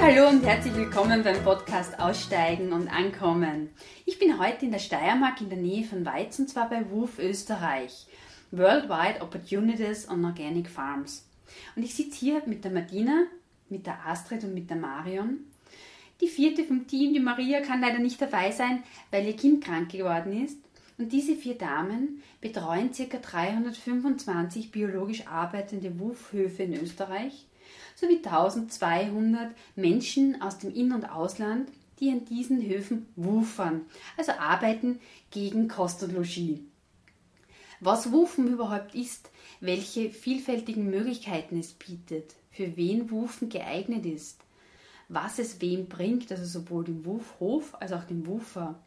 Hallo und herzlich willkommen beim Podcast Aussteigen und Ankommen. Ich bin heute in der Steiermark in der Nähe von Weiz und zwar bei WUF Österreich. Worldwide Opportunities on Organic Farms. Und ich sitze hier mit der Martina, mit der Astrid und mit der Marion. Die vierte vom Team, die Maria, kann leider nicht dabei sein, weil ihr Kind krank geworden ist. Und diese vier Damen betreuen ca. 325 biologisch arbeitende Wufhöfe in Österreich sowie 1200 Menschen aus dem In- und Ausland, die an diesen Höfen wufern, also arbeiten gegen Kost und Logis. Was Wufen überhaupt ist, welche vielfältigen Möglichkeiten es bietet, für wen Wufen geeignet ist, was es wem bringt, also sowohl dem Wufhof als auch dem Wufer.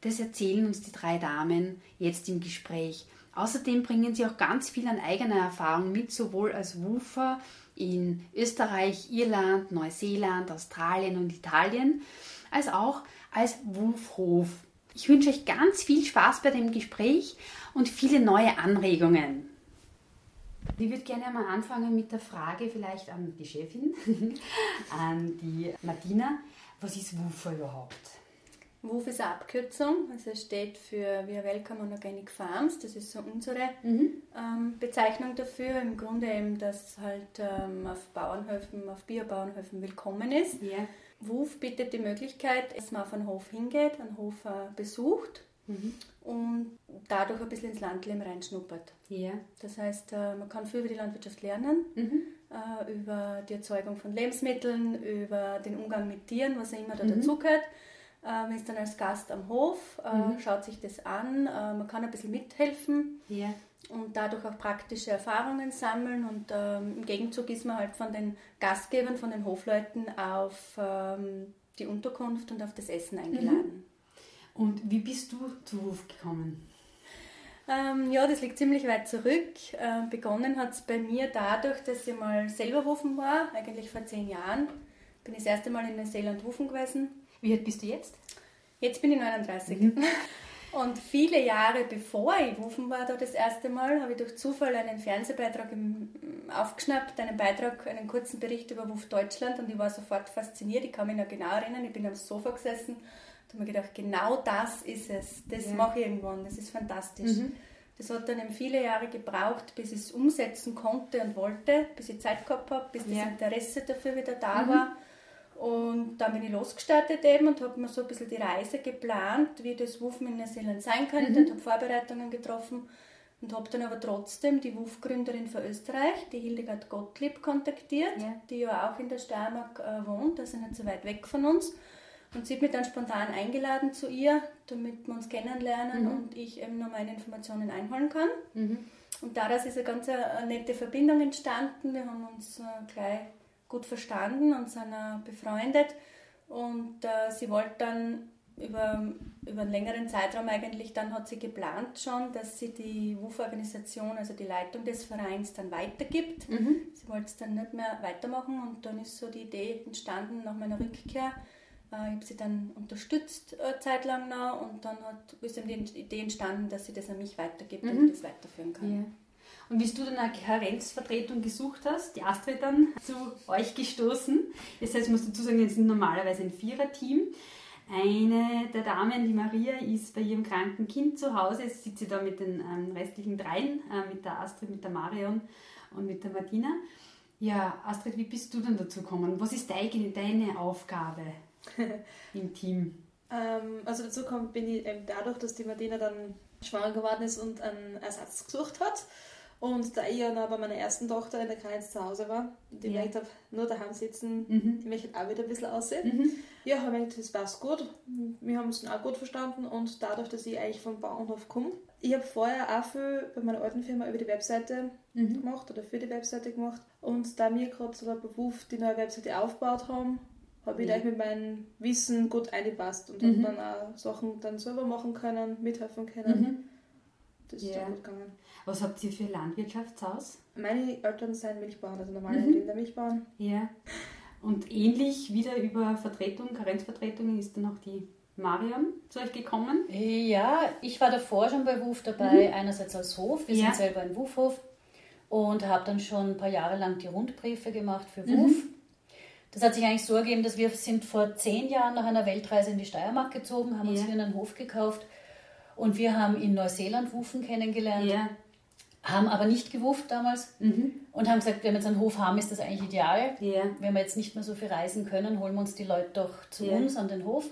Das erzählen uns die drei Damen jetzt im Gespräch. Außerdem bringen sie auch ganz viel an eigener Erfahrung mit, sowohl als Wufer in Österreich, Irland, Neuseeland, Australien und Italien, als auch als Wufhof. Ich wünsche euch ganz viel Spaß bei dem Gespräch und viele neue Anregungen. Ich würde gerne mal anfangen mit der Frage vielleicht an die Chefin, an die Martina. Was ist Wufer überhaupt? WUF ist eine Abkürzung, also es steht für We are Welcome on Organic Farms. Das ist so unsere mhm. ähm, Bezeichnung dafür. Im Grunde eben, dass halt ähm, auf Bauernhöfen, auf Biobauernhöfen willkommen ist. Yeah. WUF bietet die Möglichkeit, dass man auf einen Hof hingeht, einen Hof äh, besucht mhm. und dadurch ein bisschen ins Landleben reinschnuppert. Yeah. Das heißt, äh, man kann viel über die Landwirtschaft lernen, mhm. äh, über die Erzeugung von Lebensmitteln, über den Umgang mit Tieren, was immer da mhm. dazugehört ähm, ist dann als Gast am Hof, äh, mhm. schaut sich das an, äh, man kann ein bisschen mithelfen yeah. und dadurch auch praktische Erfahrungen sammeln und ähm, im Gegenzug ist man halt von den Gastgebern, von den Hofleuten auf ähm, die Unterkunft und auf das Essen eingeladen. Mhm. Und wie bist du zu Hof gekommen? Ähm, ja, das liegt ziemlich weit zurück. Äh, begonnen hat es bei mir dadurch, dass ich mal selber Wufen war, eigentlich vor zehn Jahren. Bin ich das erste Mal in Neuseeland Wufen gewesen wie alt bist du jetzt? Jetzt bin ich 39. Mhm. Und viele Jahre bevor ich Wufen war, da das erste Mal, habe ich durch Zufall einen Fernsehbeitrag aufgeschnappt, einen Beitrag, einen kurzen Bericht über Wuf Deutschland und ich war sofort fasziniert. Ich kann mich noch genau erinnern, ich bin am Sofa gesessen und habe mir gedacht, genau das ist es, das ja. mache ich irgendwann, das ist fantastisch. Mhm. Das hat dann eben viele Jahre gebraucht, bis ich es umsetzen konnte und wollte, bis ich Zeit gehabt habe, bis ja. das Interesse dafür wieder da mhm. war. Und dann bin ich losgestartet eben und habe mir so ein bisschen die Reise geplant, wie das Wufen in Neuseeland sein könnte mhm. und habe Vorbereitungen getroffen und habe dann aber trotzdem die WUF-Gründerin für Österreich, die Hildegard Gottlieb, kontaktiert, ja. die ja auch in der Steiermark äh, wohnt, also nicht so weit weg von uns. Und sie hat mich dann spontan eingeladen zu ihr, damit wir uns kennenlernen mhm. und ich eben noch meine Informationen einholen kann. Mhm. Und daraus ist eine ganz eine äh, nette Verbindung entstanden. Wir haben uns äh, gleich gut verstanden und sind befreundet. Und äh, sie wollte dann über, über einen längeren Zeitraum eigentlich, dann hat sie geplant schon, dass sie die WUF-Organisation, also die Leitung des Vereins, dann weitergibt. Mhm. Sie wollte es dann nicht mehr weitermachen und dann ist so die Idee entstanden nach meiner Rückkehr. Äh, ich habe sie dann unterstützt äh, zeitlang noch und dann hat, ist eben die Idee entstanden, dass sie das an mich weitergibt mhm. und ich das weiterführen kann. Yeah. Und wie du dann eine Karenzvertretung gesucht hast, die Astrid dann zu euch gestoßen. Das heißt, ich muss dazu sagen, wir sind normalerweise ein Viererteam. Eine der Damen, die Maria, ist bei ihrem kranken Kind zu Hause. Jetzt sitzt sie da mit den ähm, restlichen dreien, äh, mit der Astrid, mit der Marion und mit der Martina. Ja, Astrid, wie bist du dann dazu gekommen? Was ist deine, deine Aufgabe im Team? Ähm, also dazu kommt, bin ich eben dadurch, dass die Martina dann schwanger geworden ist und einen Ersatz gesucht hat und da ich ja noch bei meiner ersten Tochter in der Kreis zu Hause war und ich ja. gemerkt habe, nur daheim sitzen, mhm. ich möchte auch wieder ein bisschen aussehen. Mhm. Ja, habe ich gedacht, das passt gut. Wir haben uns dann auch gut verstanden und dadurch, dass ich eigentlich vom Bauernhof komme. Ich habe vorher auch viel bei meiner alten Firma über die Webseite mhm. gemacht oder für die Webseite gemacht. Und da wir gerade so ein Beruf die neue Webseite aufgebaut haben, habe ich ja. mit meinem Wissen gut eingepasst und mhm. habe dann auch Sachen dann selber machen können, mithelfen können. Mhm. Das ist ja. gut gegangen. Was habt ihr für Landwirtschaftshaus? Meine Eltern sind Milchbauern, also normale mhm. Rindermilchbauern. Ja. Und ähnlich wieder über Vertretung, Karenzvertretungen ist dann auch die Marion zu euch gekommen? Ja, ich war davor schon bei WUF dabei, mhm. einerseits als Hof, wir ja. sind selber ein WUF-Hof und habe dann schon ein paar Jahre lang die Rundbriefe gemacht für WUF. Mhm. Das hat sich eigentlich so ergeben, dass wir sind vor zehn Jahren nach einer Weltreise in die Steiermark gezogen, haben uns Ja. hier einen Hof gekauft und wir haben in Neuseeland Wufen kennengelernt, Ja. haben aber nicht gewuft damals und haben gesagt, wenn wir jetzt einen Hof haben, ist das eigentlich ideal. Ja. Wenn wir jetzt nicht mehr so viel reisen können, holen wir uns die Leute doch zu Ja. uns an den Hof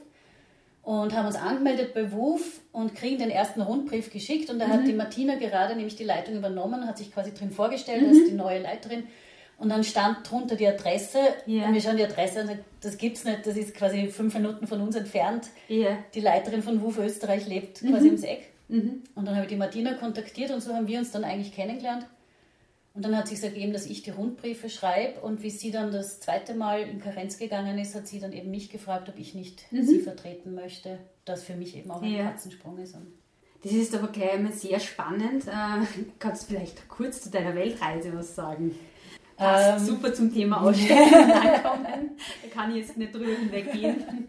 und haben uns angemeldet bei WUF und kriegen den ersten Rundbrief geschickt und da Mhm. hat die Martina gerade nämlich die Leitung übernommen, hat sich quasi drin vorgestellt als Mhm. die neue Leiterin und dann stand drunter die Adresse Ja. und wir schauen die Adresse an und sagen, das gibt's nicht, das ist quasi fünf Minuten von uns entfernt. Ja. Die Leiterin von WUF Österreich lebt Mhm. quasi ums Eck. Und dann habe ich die Martina kontaktiert und so haben wir uns dann eigentlich kennengelernt. Und dann hat sich ergeben, dass ich die Rundbriefe schreibe und wie sie dann das zweite Mal in Karenz gegangen ist, hat sie dann eben mich gefragt, ob ich nicht sie vertreten möchte. Das für mich eben auch ein Mhm. Ja. Katzensprung ist. Und Das ist aber gleich einmal sehr spannend. Äh, kannst du vielleicht kurz zu deiner Weltreise was sagen? Passt Ähm. super zum Thema Ausstellen und Ankommen. Da kann ich jetzt nicht drüber hinweggehen.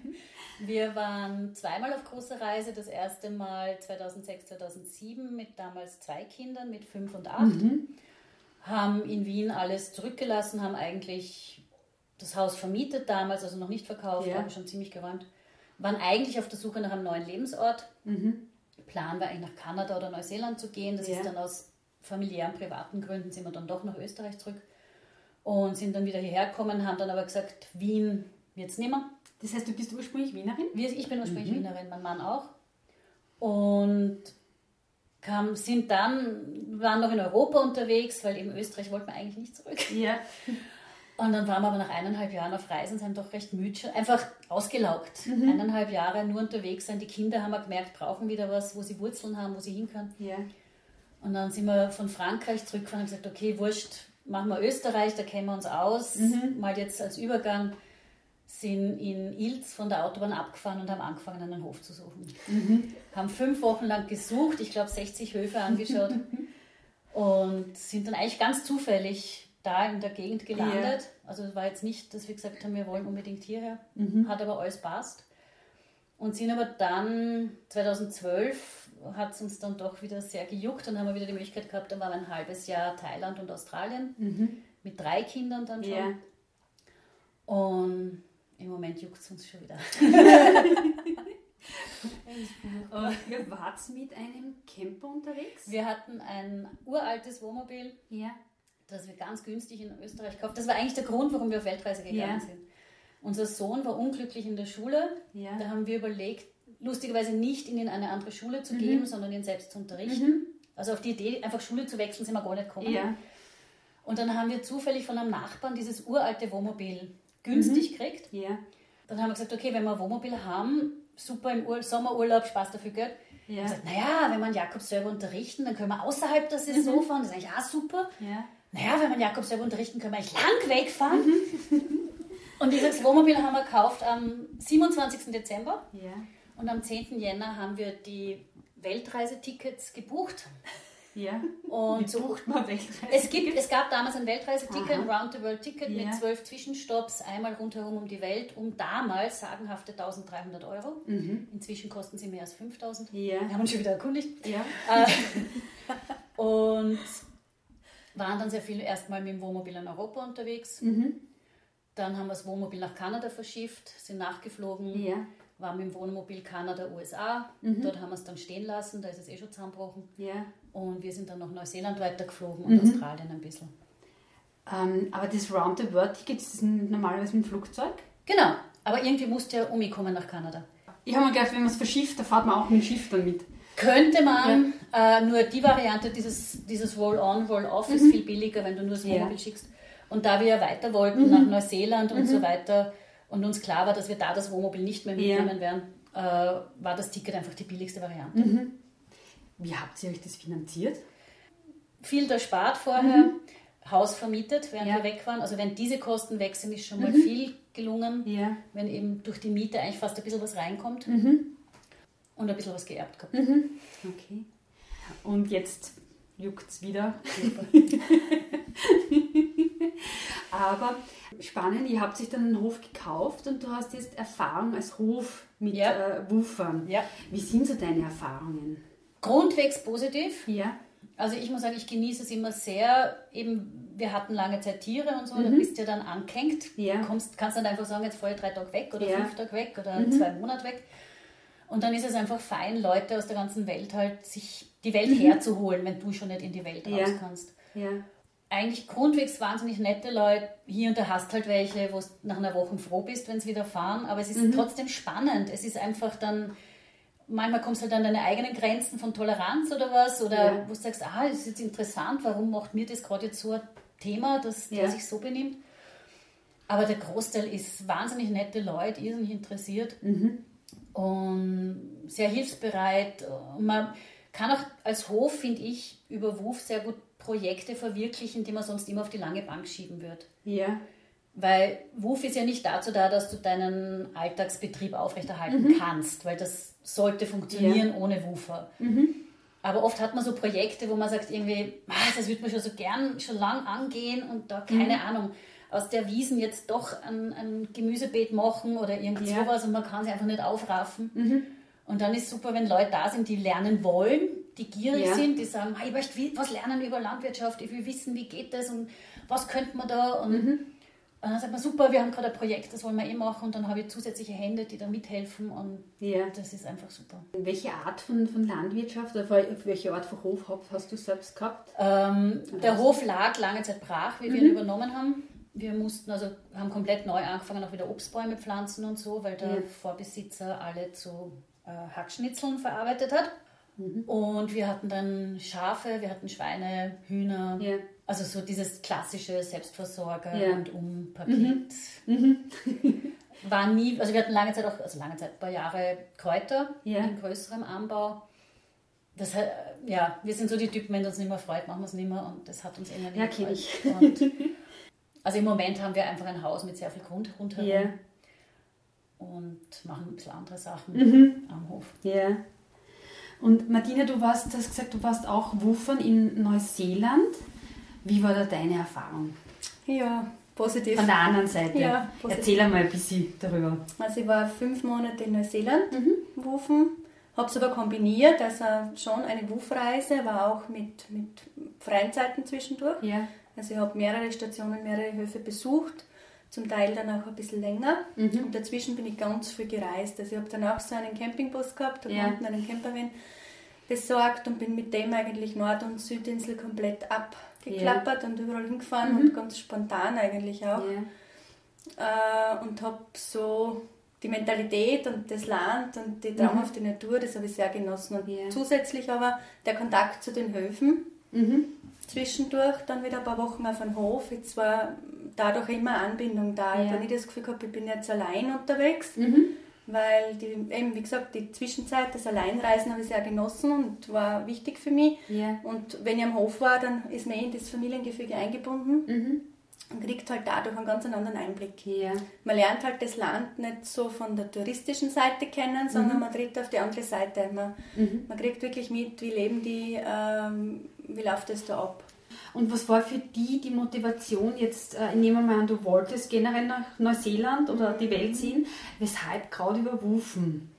Wir waren zweimal auf großer Reise. Das erste Mal 2006, 2007 mit damals zwei Kindern, mit fünf und acht. Haben in Wien alles zurückgelassen, haben eigentlich das Haus vermietet damals, also noch nicht verkauft, Ja. haben schon ziemlich geräumt. Waren eigentlich auf der Suche nach einem neuen Lebensort. Plan war eigentlich nach Kanada oder Neuseeland zu gehen. Das Ja. ist dann aus familiären, privaten Gründen sind wir dann doch nach Österreich zurück und sind dann wieder hierher gekommen, haben dann aber gesagt, Wien wird es nimmer. Das heißt, du bist ursprünglich Wienerin? Ich bin ursprünglich Wienerin, mein Mann auch. Und kam, sind dann, waren noch in Europa unterwegs, weil eben Österreich wollten wir eigentlich nicht zurück. Ja. Und dann waren wir aber nach eineinhalb Jahren auf Reisen, sind doch recht müde, einfach ausgelaugt. Eineinhalb Jahre nur unterwegs sein. Die Kinder haben wir gemerkt, brauchen wieder was, wo sie Wurzeln haben, wo sie hin können. Ja. Und dann sind wir von Frankreich zurückgefahren und haben gesagt, okay, wurscht, machen wir Österreich, da kennen wir uns aus. Mal jetzt als Übergang sind in Ilz von der Autobahn abgefahren und haben angefangen, einen Hof zu suchen. Haben fünf Wochen lang gesucht, ich glaube 60 Höfe angeschaut und sind dann eigentlich ganz zufällig da in der Gegend gelandet. Also es war jetzt nicht, dass wir gesagt haben, wir wollen unbedingt hierher, hat aber alles passt. Und sind aber dann 2012 hat es uns dann doch wieder sehr gejuckt und haben wir wieder die Möglichkeit gehabt, dann waren wir ein halbes Jahr Thailand und Australien mit drei Kindern dann schon. Ja. Und im Moment juckt es uns schon wieder. Und ihr wart mit einem Camper unterwegs? Wir hatten ein uraltes Wohnmobil, Ja. das wir ganz günstig in Österreich gekauft Das war eigentlich der Grund, warum wir auf Weltreise gegangen Ja. sind. Unser Sohn war unglücklich in der Schule. Ja. Da haben wir überlegt, lustigerweise nicht in eine andere Schule Mhm. zu geben, sondern ihn selbst zu unterrichten. Also auf die Idee, einfach Schule zu wechseln, sind wir gar nicht gekommen. Ja. Und dann haben wir zufällig von einem Nachbarn dieses uralte Wohnmobil günstig Mhm. gekriegt. Ja. Dann haben wir gesagt, okay, wenn wir ein Wohnmobil haben, super im Ur Sommerurlaub, Spaß dafür Geld. Ja. gesagt, naja, wenn wir einen Jakob selber unterrichten, dann können wir außerhalb der Saison fahren. Das ist eigentlich auch super. Ja. Naja, wenn wir einen Jakob selber unterrichten, können wir eigentlich lang wegfahren. Und dieses Wohnmobil haben wir gekauft am 27. Dezember. Ja. Und am 10. Jänner haben wir die Weltreisetickets gebucht. Ja. Und so, Bucht man Weltreise. es, gibt, es gab damals ein Weltreiseticket, ein. Round-the-World-Ticket Ja. mit zwölf Zwischenstopps, einmal rundherum um die Welt, um damals sagenhafte 1300 Euro. Inzwischen kosten sie mehr als 5000. Mhm. Ja. Wir haben uns schon wieder erkundigt. Ja. Äh, und waren dann sehr viel erstmal mit dem Wohnmobil in Europa unterwegs. Mhm. Dann haben wir das Wohnmobil nach Kanada verschifft, sind nachgeflogen, Ja. Mhm. waren mit dem Wohnmobil Kanada, USA. Dort haben wir es dann stehen lassen, da ist es eh schon zusammengebrochen. Ja. Und wir sind dann nach Neuseeland weitergeflogen und Australien ein bisschen. Ähm, aber das Round-the-World-Ticket ist normalerweise mit dem Flugzeug? Genau, aber irgendwie musste ja umkommen nach Kanada. Ich habe mir gedacht, wenn man es verschifft, da fährt man auch mit dem Schiff dann mit. Könnte man, äh, nur die Variante, dieses, dieses Roll-on, Roll-off ist viel billiger, wenn du nur das Ja. Wohnmobil schickst. Und da wir ja weiter wollten, nach Neuseeland und so weiter, und uns klar war, dass wir da das Wohnmobil nicht mehr Ja. mitnehmen werden, äh, war das Ticket einfach die billigste Variante. Wie habt ihr euch das finanziert? Viel erspart vorher, Haus vermietet, während Ja. wir weg waren. Also wenn diese Kosten weg sind, ist schon mal viel gelungen. Ja. Wenn eben durch die Miete eigentlich fast ein bisschen was reinkommt. Und ein bisschen was geerbt gehabt. Okay. Und jetzt juckt es wieder. Aber spannend, ihr habt sich dann einen Hof gekauft und du hast jetzt Erfahrung als Hof mit Ja. äh, Woofern. Ja. Wie sind so deine Erfahrungen? Grundwegs positiv. Ja. Also ich muss sagen, ich genieße es immer sehr. Eben, wir hatten lange Zeit Tiere und so, mhm. da bist du ja dann angehängt. Ja. Du kommst, kannst dann einfach sagen, jetzt fahre ich drei Tage weg oder ja. fünf Tage weg oder mhm. zwei Monate weg. Und dann ist es einfach fein, Leute aus der ganzen Welt halt sich die Welt mhm. herzuholen, wenn du schon nicht in die Welt raus kannst. Ja. Eigentlich grundwegs wahnsinnig nette Leute. Hier und da hast halt welche, wo du nach einer Woche froh bist, wenn sie wieder fahren. Aber es ist mhm. trotzdem spannend. Es ist einfach dann manchmal kommst du halt an deine eigenen Grenzen von Toleranz oder was, oder ja. wo du sagst, ah, das ist jetzt interessant, warum macht mir das gerade jetzt so ein Thema, dass ja. der sich so benimmt. Aber der Großteil ist wahnsinnig nette Leute, irrsinnig interessiert mhm. und sehr hilfsbereit. Man kann auch als Hof, finde ich, über WUF sehr gut Projekte verwirklichen, die man sonst immer auf die lange Bank schieben wird. Ja. Weil WUF ist ja nicht dazu da, dass du deinen Alltagsbetrieb aufrechterhalten mhm. kannst, weil das sollte funktionieren ja. ohne Woofer. Mhm. Aber oft hat man so Projekte, wo man sagt, irgendwie, ah, das würde man schon so gern schon lang angehen und da, keine mhm. Ahnung, aus der Wiesen jetzt doch ein, ein Gemüsebeet machen oder irgend ja. sowas und man kann sie einfach nicht aufraffen. Mhm. Und dann ist super, wenn Leute da sind, die lernen wollen, die gierig ja. sind, die sagen, ich möchte was lernen über Landwirtschaft, ich will wissen, wie geht das und was könnte man da und mhm. Dann sagt man, super, wir haben gerade ein Projekt, das wollen wir eh machen und dann habe ich zusätzliche Hände, die da mithelfen und ja. das ist einfach super. Welche Art von, von Landwirtschaft oder welche Art von Hof hast du selbst gehabt? Ähm, der Hof lag lange Zeit brach, wie mhm. wir ihn übernommen haben. Wir mussten also, haben komplett neu angefangen, auch wieder Obstbäume pflanzen und so, weil der ja. Vorbesitzer alle zu äh, Hackschnitzeln verarbeitet hat. Mhm. Und wir hatten dann Schafe, wir hatten Schweine, Hühner. Ja. Also so dieses klassische Selbstversorger ja. und Umpaket. Mhm. Mhm. War nie, also wir hatten lange Zeit auch, also lange Zeit, ein paar Jahre Kräuter ja. in größerem Anbau. Das, ja, wir sind so die Typen, wenn uns nicht mehr freut, machen wir es nicht mehr und das hat uns immer nicht Ja, kenne ich. also im Moment haben wir einfach ein Haus mit sehr viel Grund rundherum yeah. und machen ein bisschen andere Sachen mhm. am Hof. Ja. Und Martina, du warst, hast gesagt, du warst auch Wuffern in Neuseeland. Wie war da deine Erfahrung? Ja, positiv. Von der anderen Seite. Ja, Erzähl einmal ein bisschen darüber. Also ich war fünf Monate in Neuseeland mhm. wufen, habe es aber kombiniert, also schon eine Wufreise, war auch mit, mit freien Zeiten zwischendurch. Ja. Also ich habe mehrere Stationen, mehrere Höfe besucht, zum Teil dann auch ein bisschen länger. Mhm. Und dazwischen bin ich ganz viel gereist. Also ich habe dann auch so einen Campingbus gehabt, habe ja. unten einen Campervan besorgt und bin mit dem eigentlich Nord- und Südinsel komplett ab geklappert ja. und überall hingefahren mhm. und ganz spontan eigentlich auch. Ja. Äh, und habe so die Mentalität und das Land und die traumhafte mhm. Natur, das habe ich sehr genossen. Und ja. zusätzlich aber der Kontakt zu den Höfen. Mhm. Zwischendurch dann wieder ein paar Wochen auf dem Hof. Jetzt war dadurch immer Anbindung da. Ja. Ich habe nicht das Gefühl gehabt, ich bin jetzt allein unterwegs. Mhm weil die, eben wie gesagt, die Zwischenzeit, das Alleinreisen habe ich sehr genossen und war wichtig für mich. Ja. Und wenn ich am Hof war, dann ist man eh in das Familiengefüge eingebunden mhm. Und kriegt halt dadurch einen ganz anderen Einblick. Ja. Man lernt halt das Land nicht so von der touristischen Seite kennen, sondern mhm. man tritt auf die andere Seite. Man, mhm. man kriegt wirklich mit, wie leben die, ähm, wie läuft es da ab. Und was war für die die Motivation jetzt, äh, nehmen wir mal an, du wolltest generell nach Neuseeland oder die Welt sehen, weshalb gerade über Wufen?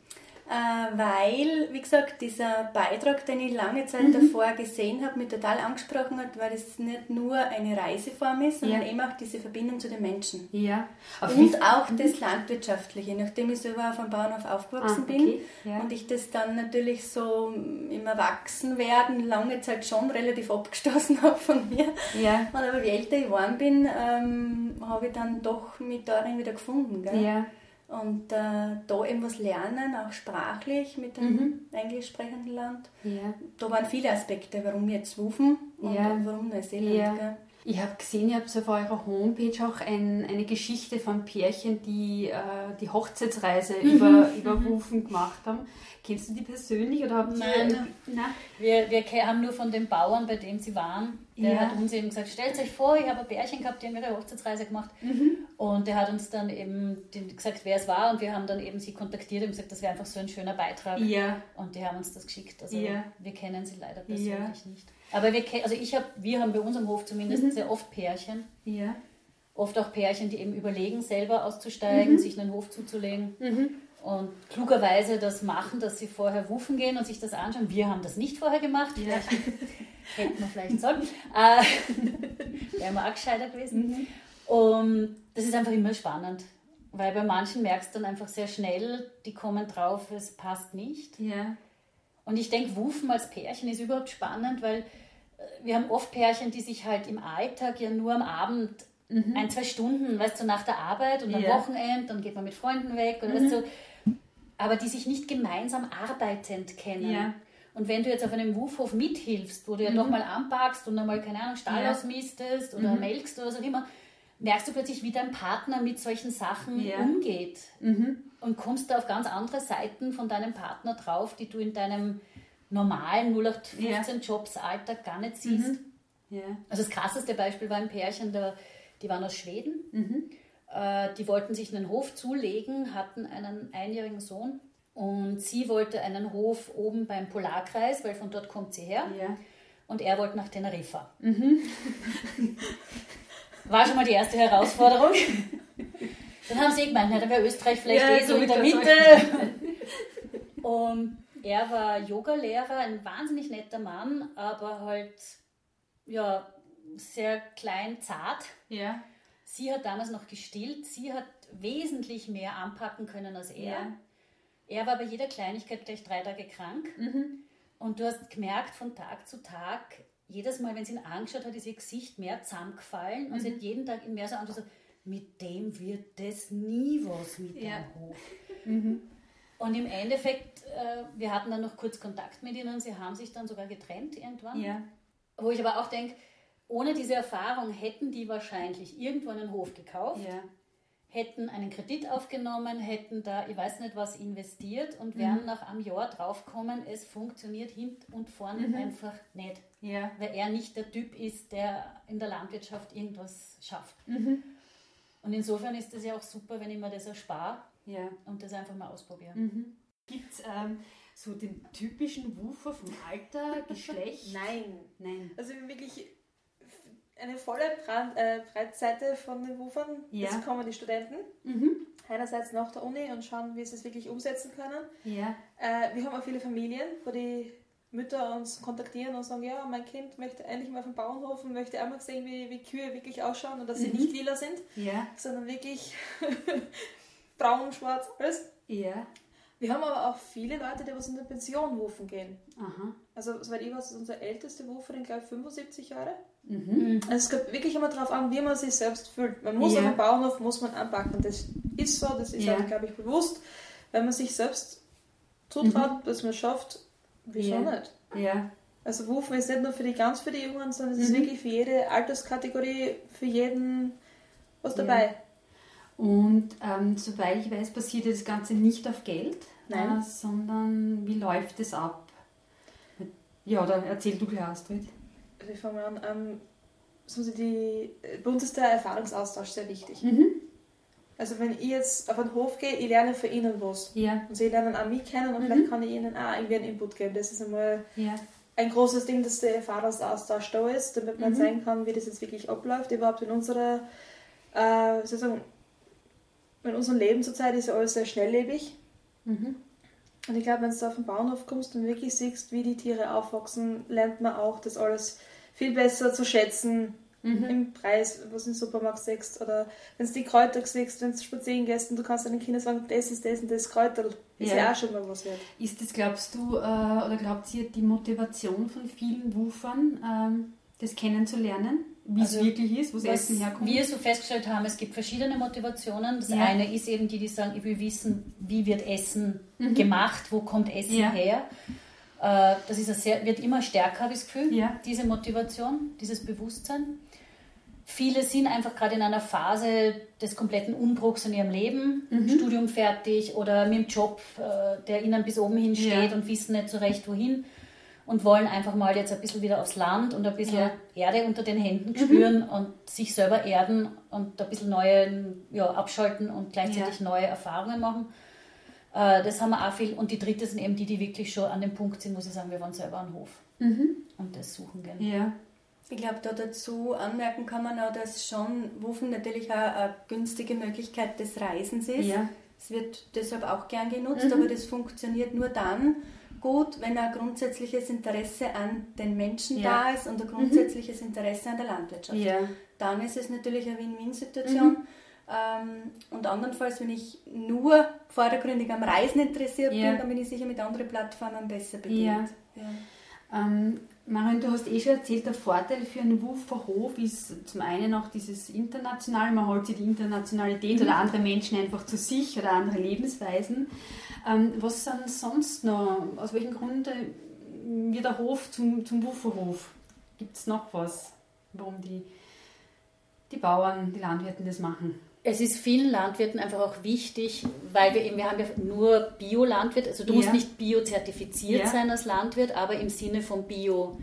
Äh, weil, wie gesagt, dieser Beitrag, den ich lange Zeit mhm. davor gesehen habe, mich total angesprochen hat, weil es nicht nur eine Reiseform ist, sondern ja. eben auch diese Verbindung zu den Menschen. Ja. Auf und auch mhm. das Landwirtschaftliche, nachdem ich selber auf einem Bauernhof aufgewachsen ah, okay. bin ja. und ich das dann natürlich so im Erwachsenwerden lange Zeit schon relativ abgestoßen habe von mir. Ja. Und aber wie älter ich geworden bin, ähm, habe ich dann doch mich darin wieder gefunden. Gell? Ja. Und äh, da eben was lernen, auch sprachlich mit dem mhm. englisch sprechenden Land. Ja. Da waren viele Aspekte, warum jetzt Wufen und, ja. und warum Neuseeland. Ja. Ich habe gesehen, ihr habt auf eurer Homepage auch ein, eine Geschichte von Pärchen, die äh, die Hochzeitsreise mhm. über, über Wufen gemacht haben. Kennst du die persönlich oder habt Nein, ihr, nein. Wir, wir haben nur von dem Bauern, bei dem sie waren, der ja. hat uns eben gesagt, stellt euch vor, ich habe ein Pärchen gehabt, die haben ihre Hochzeitsreise gemacht. Mhm. Und der hat uns dann eben gesagt, wer es war und wir haben dann eben sie kontaktiert und gesagt, das wäre einfach so ein schöner Beitrag. Ja. Und die haben uns das geschickt. Also ja. wir kennen sie leider persönlich nicht. Aber wir, also ich hab, wir haben bei unserem Hof zumindest mhm. sehr oft Pärchen. Oft auch Pärchen, die eben überlegen, selber auszusteigen, mhm. sich einen Hof zuzulegen. Und klugerweise das machen, dass sie vorher wufen gehen und sich das anschauen. Wir haben das nicht vorher gemacht. Ja. Hätten wir vielleicht sollen. Äh, Wären wir auch gescheiter gewesen. Mhm. Und das ist einfach immer spannend. Weil bei manchen merkst du dann einfach sehr schnell, die kommen drauf, es passt nicht. Ja. Und ich denke, Wufen als Pärchen ist überhaupt spannend, weil äh, wir haben oft Pärchen, die sich halt im Alltag ja nur am Abend mhm. ein, zwei Stunden, weißt du, nach der Arbeit und am ja. Wochenende, dann geht man mit Freunden weg und mhm. weißt du, aber die sich nicht gemeinsam arbeitend kennen. Ja. Und wenn du jetzt auf einem Wufhof mithilfst, wo du ja mhm. doch mal anpackst und einmal, keine Ahnung, Stall ja. ausmistest oder mhm. melkst oder so immer, merkst du plötzlich, wie dein Partner mit solchen Sachen ja. umgeht. Mhm. Und kommst da auf ganz andere Seiten von deinem Partner drauf, die du in deinem normalen 0815 Jobs Alltag gar nicht siehst. Mhm. Ja. Also das krasseste Beispiel war ein Pärchen, der, die waren aus Schweden. Äh, die wollten sich einen Hof zulegen, hatten einen einjährigen Sohn und sie wollte einen Hof oben beim Polarkreis, weil von dort kommt sie her. Ja. Und er wollte nach Teneriffa. Mhm. War schon mal die erste Herausforderung. Dann haben sie gemeint, da wäre Österreich vielleicht ja, eh so in der Mitte. Und er war Yogalehrer, ein wahnsinnig netter Mann, aber halt ja sehr klein, zart. Ja. Sie hat damals noch gestillt, sie hat wesentlich mehr anpacken können als er. Ja. Er war bei jeder Kleinigkeit gleich drei Tage krank. Mhm. Und du hast gemerkt, von Tag zu Tag, jedes Mal, wenn sie ihn angeschaut hat, ist ihr Gesicht mehr zusammengefallen. Und sie hat mhm. jeden Tag mehr so angeschaut, so, mit dem wird das nie was mit ja. dem Hof. Mhm. Und im Endeffekt, äh, wir hatten dann noch kurz Kontakt mit ihnen, sie haben sich dann sogar getrennt irgendwann. Ja. Wo ich aber auch denke, ohne diese Erfahrung hätten die wahrscheinlich irgendwo einen Hof gekauft. Ja hätten einen Kredit aufgenommen, hätten da, ich weiß nicht was, investiert und mhm. wären nach einem Jahr draufgekommen, es funktioniert hinten und vorne mhm. einfach nicht. Ja. Weil er nicht der Typ ist, der in der Landwirtschaft irgendwas schafft. Mhm. Und insofern ist es ja auch super, wenn ich mir das erspare ja. und das einfach mal ausprobiere. Mhm. Gibt es ähm, so den typischen Woofer vom Alter, Geschlecht? Nein. Nein. Also wirklich eine volle Brand, äh, Breitseite von den Wufern. Ja. Jetzt kommen die Studenten. Mhm. Einerseits nach der Uni und schauen, wie sie es wirklich umsetzen können. Ja. Äh, wir haben auch viele Familien, wo die Mütter uns kontaktieren und sagen, ja, mein Kind möchte endlich mal auf den Bauernhof und möchte einmal sehen, wie, wie Kühe wirklich ausschauen und dass sie mhm. nicht lila sind, ja. sondern wirklich braun, schwarz, alles. Ja. Wir haben aber auch viele Leute, die was in der Pension wufen gehen. Aha. Also, soweit ich weiß, ist unsere älteste Wuferin, glaube ich, 75 Jahre. Mhm. Also es kommt wirklich immer darauf an, wie man sich selbst fühlt. Man muss ja. auf dem Bauernhof muss man anpacken. Das ist so, das ist ja. auch, glaube ich, bewusst. Wenn man sich selbst zutraut, mhm. dass man es schafft, wieso ja. nicht? Ja. Also Wufen ist nicht nur für die ganz für die Jungen, sondern es mhm. ist wirklich für jede Alterskategorie, für jeden was dabei. Und ähm, soweit ich weiß, passiert das Ganze nicht auf Geld. Äh, sondern wie läuft es ab? Ja, dann erzähl du gleich, Astrid wir fangen an. Ähm, also die, bei uns ist der Erfahrungsaustausch sehr wichtig. Mhm. Also wenn ich jetzt auf einen Hof gehe, ich lerne für ihnen was. Ja. Und sie lernen auch mich kennen und mhm. vielleicht kann ich ihnen auch irgendwie einen Input geben. Das ist einmal ja. ein großes Ding, dass der Erfahrungsaustausch da ist, damit man mhm. sehen kann, wie das jetzt wirklich abläuft. Überhaupt in unserer, äh, sozusagen, in unserem Leben zurzeit ist ja alles sehr schnelllebig. Mhm. Und ich glaube, wenn du auf den Bauernhof kommst und wirklich siehst, wie die Tiere aufwachsen, lernt man auch das alles viel besser zu schätzen mhm. im Preis, was du im Supermarkt siehst. Oder wenn du die Kräuter siehst, wenn du spazieren gehst und du kannst deinen Kindern sagen, das ist das und das Kräuter, ist ja, ja auch schon mal was wert. Ist das, glaubst du, äh, oder glaubt ihr, die Motivation von vielen Wufern, ähm, das kennenzulernen? Wie also, es wirklich ist, wo das Essen herkommt? Wir so festgestellt haben, es gibt verschiedene Motivationen. Das ja. eine ist eben die, die sagen, ich will wissen, wie wird Essen mhm. gemacht, wo kommt Essen ja. her. Äh, das ist sehr, wird immer stärker, habe ich das Gefühl, ja. diese Motivation, dieses Bewusstsein. Viele sind einfach gerade in einer Phase des kompletten Umbruchs in ihrem Leben, mhm. Studium fertig oder mit dem Job, äh, der ihnen bis oben hin steht und wissen nicht so recht wohin und wollen einfach mal jetzt ein bisschen wieder aufs Land und ein bisschen ja. Erde unter den Händen spüren mhm. und sich selber erden und ein bisschen neue ja, abschalten und gleichzeitig neue Erfahrungen machen. Äh, das haben wir auch viel. Und die dritte sind eben die, die wirklich schon an dem Punkt sind, wo sie sagen, wir wollen selber einen Hof. Mhm. Und das suchen gerne. Ja. Ich glaube, da dazu anmerken kann man auch, dass schon Wufen natürlich auch eine günstige Möglichkeit des Reisens ist. Ja. Es wird deshalb auch gern genutzt, mhm. aber das funktioniert nur dann, gut, wenn ein grundsätzliches Interesse an den Menschen Ja. da ist und ein grundsätzliches Interesse an der Landwirtschaft. Ja. Dann ist es natürlich eine Win-Win-Situation. Ähm, und andernfalls, wenn ich nur vordergründig am Reisen interessiert Ja. bin, dann bin ich sicher mit anderen Plattformen besser bedient. Ähm, Marion, du hast eh schon erzählt, der Vorteil für einen Wuffer Hof ist zum einen auch dieses Internationale, man holt sich die Internationalität oder andere Menschen einfach zu sich oder andere Lebensweisen. Ähm, was sind sonst noch, aus welchen Gründen wird der Hof zum, zum Wufferhof? Gibt es noch was, warum die, die Bauern, die Landwirte das machen? Es ist vielen Landwirten einfach auch wichtig, weil wir eben, wir haben ja nur Bio-Landwirt, also du Ja. musst nicht bio-zertifiziert Ja. sein als Landwirt, aber im Sinne von Bio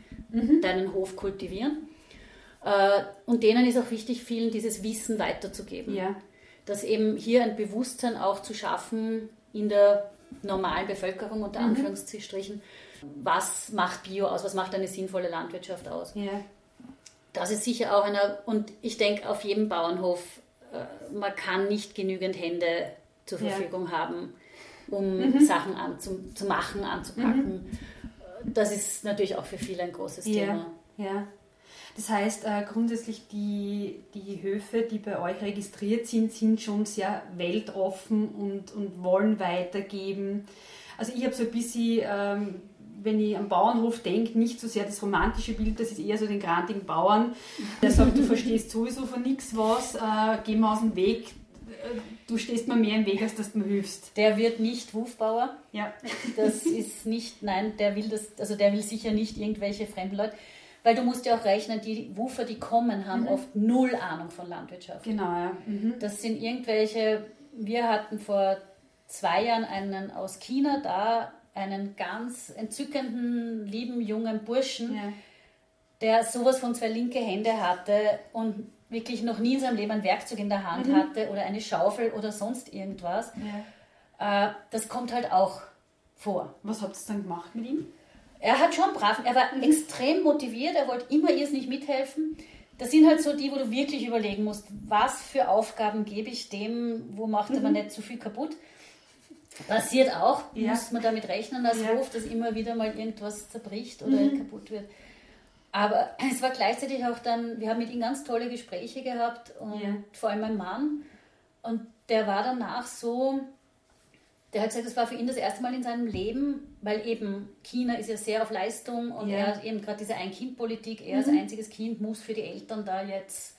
deinen Hof kultivieren. Äh, Und denen ist auch wichtig, vielen dieses Wissen weiterzugeben. Ja. Dass eben hier ein Bewusstsein auch zu schaffen in der normalen Bevölkerung, unter Mhm. Anführungsstrichen, was macht Bio aus, was macht eine sinnvolle Landwirtschaft aus. Ja. Das ist sicher auch einer, und ich denke auf jedem Bauernhof, äh, man kann nicht genügend Hände zur Ja. Verfügung haben, um Sachen anzu, zu machen, anzupacken. Das ist natürlich auch für viele ein großes Ja. Thema. Ja. Das heißt, äh, grundsätzlich die, die Höfe, die bei euch registriert sind, sind schon sehr weltoffen und, und wollen weitergeben. Also ich habe so ein bisschen, ähm, wenn ich am Bauernhof denke, nicht so sehr das romantische Bild, das ist eher so den grantigen Bauern, der sagt, du verstehst sowieso von nichts was, äh, geh mal aus dem Weg, Äh, du stehst mir mehr im Weg, als dass du mir hilfst. Der wird nicht Wufbauer. Ja. Das ist nicht, nein, der will das, also der will sicher nicht irgendwelche fremden Leute. Weil du musst ja auch rechnen, die Wufer, die kommen, haben oft null Ahnung von Landwirtschaft. Genau, ja. Mhm. Das sind irgendwelche, wir hatten vor zwei Jahren einen aus China da, einen ganz entzückenden, lieben, jungen Burschen, ja. der sowas von zwei linke Hände hatte und wirklich noch nie in seinem Leben ein Werkzeug in der Hand Mhm. hatte oder eine Schaufel oder sonst irgendwas. ja. Äh, das kommt halt auch vor. Was habt ihr dann gemacht mit ihm? Er hat schon brav, er Mhm. war extrem motiviert, er wollte immer irrsinnig mithelfen. Das sind halt so die, wo du wirklich überlegen musst, was für Aufgaben gebe ich dem, wo macht er mir nicht zu viel kaputt. Passiert auch, Mhm. Ja. muss man damit rechnen als Ja. Mhm. Hof, dass immer wieder mal irgendwas zerbricht oder kaputt wird. Aber es war gleichzeitig auch dann, wir haben mit ihm ganz tolle Gespräche gehabt und Ja. vor allem mein Mann. Und der war danach so, der hat gesagt, das war für ihn das erste Mal in seinem Leben, weil eben China ist ja sehr auf Leistung und Ja. er hat eben gerade diese Ein-Kind-Politik, er als einziges Kind muss für die Eltern da jetzt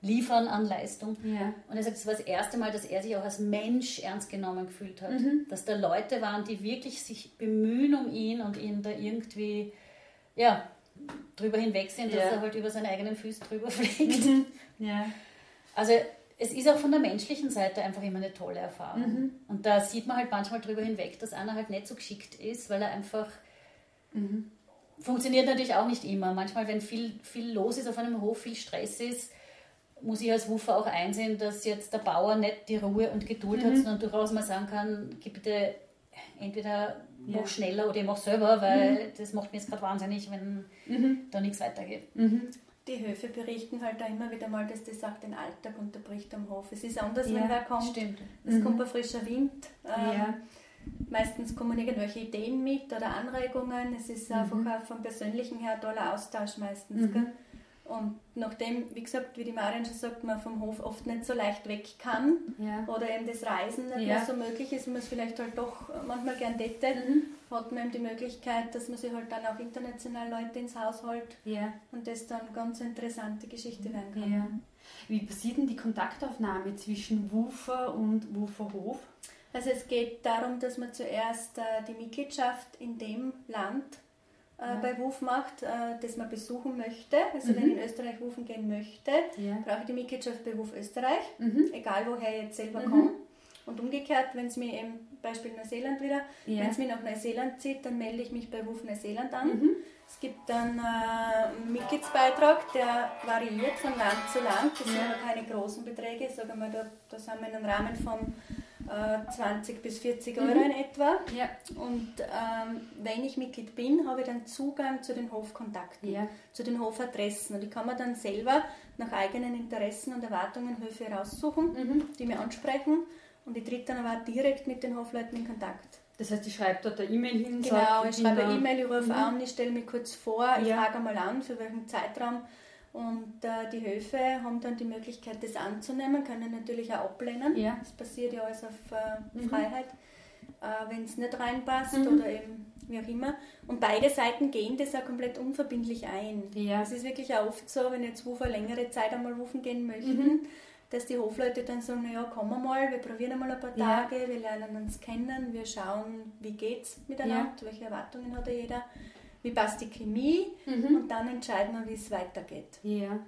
liefern an Leistung. Ja. Und er sagt, das war das erste Mal, dass er sich auch als Mensch ernst genommen gefühlt hat. Dass da Leute waren, die wirklich sich bemühen um ihn und ihn da irgendwie, ja, drüber hinweg sind, dass Ja. er halt über seine eigenen Füße drüber fliegt. Ja. Also es ist auch von der menschlichen Seite einfach immer eine tolle Erfahrung. Und da sieht man halt manchmal drüber hinweg, dass einer halt nicht so geschickt ist, weil er einfach funktioniert natürlich auch nicht immer. Manchmal, wenn viel, viel los ist auf einem Hof, viel Stress ist, muss ich als Wuffer auch einsehen, dass jetzt der Bauer nicht die Ruhe und Geduld hat, sondern durchaus mal sagen kann, gib bitte entweder Ja. mach schneller oder ich mach selber, weil das macht mir jetzt gerade wahnsinnig, wenn da nichts weitergeht. Die Höfe berichten halt da immer wieder mal, dass das auch den Alltag unterbricht am Hof. Es ist anders, Ja, wenn wer kommt. Stimmt. Es kommt ein frischer Wind. Ähm, Ja. Meistens kommen irgendwelche Ideen mit oder Anregungen. Es ist einfach auch vom Persönlichen her ein toller Austausch meistens. Gell? Und nachdem, wie gesagt, wie die Marion schon sagt, man vom Hof oft nicht so leicht weg kann Ja. oder eben das Reisen nicht Ja. mehr so möglich ist, man es vielleicht halt doch manchmal gern täte, hat man eben die Möglichkeit, dass man sich halt dann auch international Leute ins Haus holt Ja. und das dann ganz interessante Geschichte werden kann. Wie passiert denn die Kontaktaufnahme zwischen Wufer und Wuferhof? Also es geht darum, dass man zuerst äh, die Mitgliedschaft in dem Land äh, bei WUF macht, äh, das man besuchen möchte. Also wenn ich in Österreich WUFen gehen möchte, Ja. brauche ich die Mitgliedschaft bei WUF Österreich, Mhm. egal woher ich jetzt selber komme. Und umgekehrt, wenn es mir eben, Beispiel Neuseeland wieder, Ja. wenn es mich nach Neuseeland zieht, dann melde ich mich bei WUF Neuseeland an. Mhm. Es gibt dann äh, einen Mitgliedsbeitrag, der variiert von Land zu Land. Das sind aber keine großen Beträge, sagen wir, da, da sind wir in einem Rahmen von äh, 20 bis 40 Euro in etwa. Ja. Und ähm, wenn ich Mitglied bin, habe ich dann Zugang zu den Hofkontakten, Ja. zu den Hofadressen. Und ich kann mir dann selber nach eigenen Interessen und Erwartungen Höfe raussuchen, die mir ansprechen. Und ich tritt dann aber auch direkt mit den Hofleuten in Kontakt. Das heißt, ich schreibe dort eine E-Mail hin? Genau, ich schreibe eine E-Mail, ich rufe Mhm. an, ich stelle mich kurz vor, ich Ja. frage mal an, für welchen Zeitraum. Und äh, die Höfe haben dann die Möglichkeit, das anzunehmen, können natürlich auch ablehnen. Ja. Das passiert ja alles auf äh, Mhm. Freiheit, äh, wenn es nicht reinpasst Mhm. oder eben wie auch immer. Und beide Seiten gehen das auch komplett unverbindlich ein. Ja. Es ist wirklich auch oft so, wenn jetzt Wufer längere Zeit einmal rufen gehen möchten, Mhm. dass die Hofleute dann sagen, naja, kommen wir mal, wir probieren einmal ein paar Ja. Tage, wir lernen uns kennen, wir schauen, wie geht's miteinander, welche Erwartungen hat da jeder, wie passt die Chemie Mhm. und dann entscheiden wir, wie es weitergeht. Ja.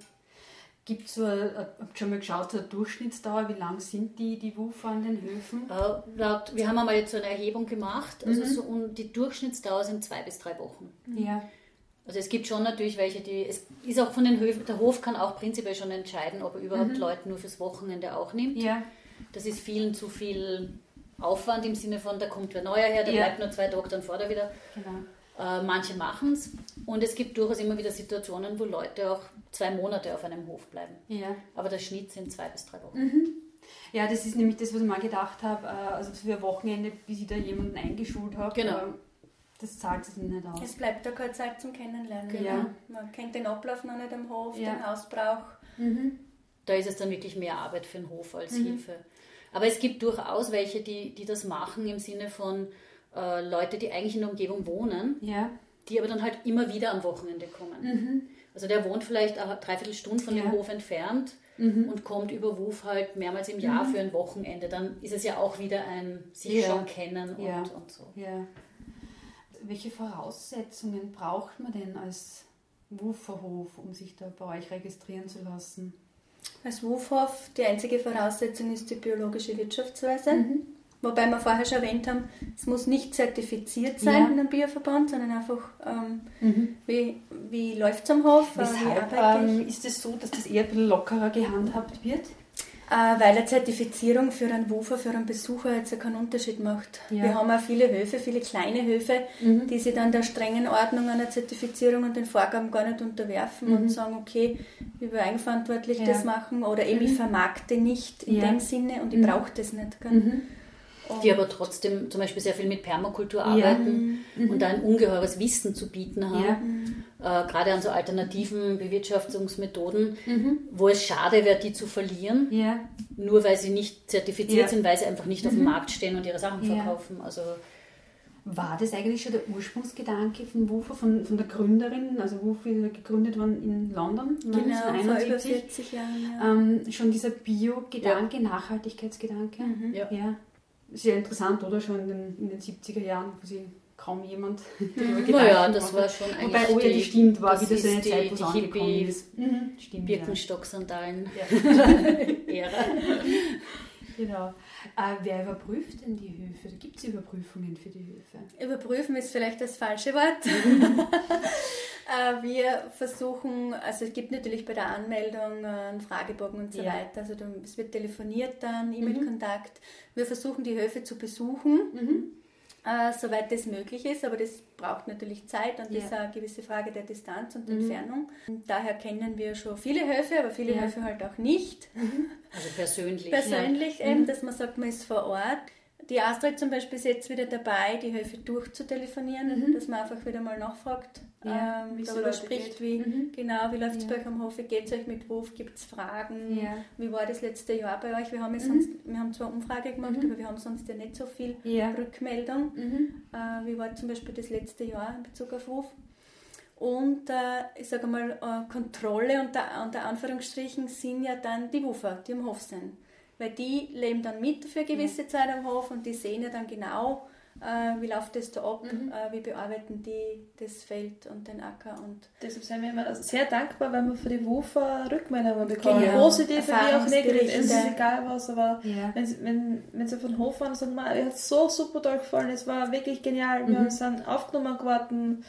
Gibt es so, ihr schon mal geschaut, so eine Durchschnittsdauer, wie lang sind die, die Woofer an den Höfen? Äh, laut, wir haben einmal jetzt so eine Erhebung gemacht, also Mhm. so, und die Durchschnittsdauer sind zwei bis drei Wochen. Ja. Also es gibt schon natürlich welche, die, es ist auch von den Höfen, der Hof kann auch prinzipiell schon entscheiden, ob er überhaupt Leute nur fürs Wochenende auch nimmt. Mhm. Ja. Das ist vielen zu viel Aufwand im Sinne von, da kommt wer neuer her, der Ja. bleibt nur zwei Tage, dann fährt er wieder. Genau. Äh, manche machen es und es gibt durchaus immer wieder Situationen, wo Leute auch zwei Monate auf einem Hof bleiben. Ja. Aber der Schnitt sind zwei bis drei Mhm. Wochen. ja, das ist nämlich das, was ich mal gedacht habe, äh, also für ein Wochenende, bis ich da jemanden eingeschult habe. Genau. äh, Das zahlt sich nicht aus. Es bleibt da keine Zeit zum Kennenlernen. Genau. Man kennt den Ablauf noch nicht am Hof, Ja. den Hausbrauch. Mhm. Da ist es dann wirklich mehr Arbeit für den Hof als Mhm. Hilfe. Aber es gibt durchaus welche, die, die das machen im Sinne von äh, Leute, die eigentlich in der Umgebung wohnen, Ja. die aber dann halt immer wieder am Wochenende kommen. Also der wohnt vielleicht eine Dreiviertelstunde von Mhm. Ja. dem Hof entfernt Mhm. und kommt über Wuf halt mehrmals im Jahr für ein Wochenende. Dann ist es ja auch wieder ein sich Ja. schon kennen und, Ja. und so. Ja. Welche Voraussetzungen braucht man denn als Wooferhof, um sich da bei euch registrieren zu lassen? Als Wufhof, die einzige Voraussetzung ist die biologische Wirtschaftsweise. Mhm. Wobei wir vorher schon erwähnt haben, es muss nicht zertifiziert sein Ja. in einem Bioverband, sondern einfach, ähm, wie, wie läuft es am Hof, äh, wie Weshalb arbeite ich. ähm, ist es so, dass das eher ein bisschen lockerer gehandhabt wird? Äh, weil eine Zertifizierung für einen Wufer, für einen Besucher jetzt keinen Unterschied macht. Ja. Wir haben auch viele Höfe, viele kleine Höfe, Mhm. die sich dann der strengen Ordnung einer Zertifizierung und den Vorgaben gar nicht unterwerfen und sagen, okay, ich will eigenverantwortlich Mhm. Ja. das machen oder eben ich vermarkte nicht in Ja. dem Sinne und ich Mhm. brauche das nicht. Gell? Mhm. Und- Die aber trotzdem zum Beispiel sehr viel mit Permakultur arbeiten und da ein ungeheures Wissen zu bieten haben. Äh, gerade an so alternativen Bewirtschaftungsmethoden, wo es schade wäre, die zu verlieren, Ja. nur weil sie nicht zertifiziert Ja. sind, weil sie einfach nicht auf dem Markt stehen und ihre Sachen Ja. verkaufen. Also War das eigentlich schon der Ursprungsgedanke von Woofer, von, von der Gründerin? Also Woofer ist ja gegründet worden in London Genau, vor über 1971. 40 Jahren. Ja. Ähm, schon dieser Bio-Gedanke, Nachhaltigkeitsgedanke. Ja. ja. Sehr interessant, oder? Schon in den, in den 70er Jahren, wo sie kaum jemand darüber naja, das war hat. schon eigentlich Wobei, oh ja, die stimmt, war wieder so eine die- Zeit, wo es die angekommen ist. Mhm, stimmt, Birkenstock-Sandalen Ja. Ära. Genau. Äh, wer überprüft denn die Höfe? Gibt es Überprüfungen für die Höfe? Überprüfen ist vielleicht das falsche Wort. Äh, wir versuchen, also es gibt natürlich bei der Anmeldung äh, einen Fragebogen und so Ja. weiter. Also es wird telefoniert dann, E-Mail-Kontakt. Wir versuchen die Höfe zu besuchen, äh, soweit das möglich ist, aber das braucht natürlich Zeit und Ja. ist eine gewisse Frage der Distanz und Entfernung. Und daher kennen wir schon viele Höfe, aber viele Ja. Höfe halt auch nicht Also persönlich. persönlich, eben, dass man sagt, man ist vor Ort. Die Astrid zum Beispiel ist jetzt wieder dabei, die Höfe durchzutelefonieren, dass man einfach wieder mal nachfragt, Ja, ähm, wie darüber spricht, geht. wie genau, wie läuft es Ja. bei euch am Hof, wie geht es euch mit Wurf, gibt es Fragen, Ja. wie war das letzte Jahr bei euch? Wir haben, ja sonst, wir haben zwar Umfrage gemacht, aber wir haben sonst ja nicht so viel. Rückmeldung. Mhm. Äh, wie war zum Beispiel das letzte Jahr in Bezug auf Wurf? Und äh, ich sage mal, äh, Kontrolle unter, unter Anführungsstrichen sind ja dann die Wufer, die am Hof sind. Weil die leben dann mit für eine gewisse Zeit am Hof und die sehen ja dann genau, äh, wie läuft das da ab, äh, wie bearbeiten die das Feld und den Acker. Und Deshalb sind wir immer sehr dankbar, wenn wir für die Wufer Rückmeldungen bekommen. Genau. Positive wie auch negative. Es ist egal was, aber Ja. wenn, sie, wenn, wenn sie von Hof waren und sagen, mir hat so super toll gefallen, es war wirklich genial, wir Mhm. sind aufgenommen geworden,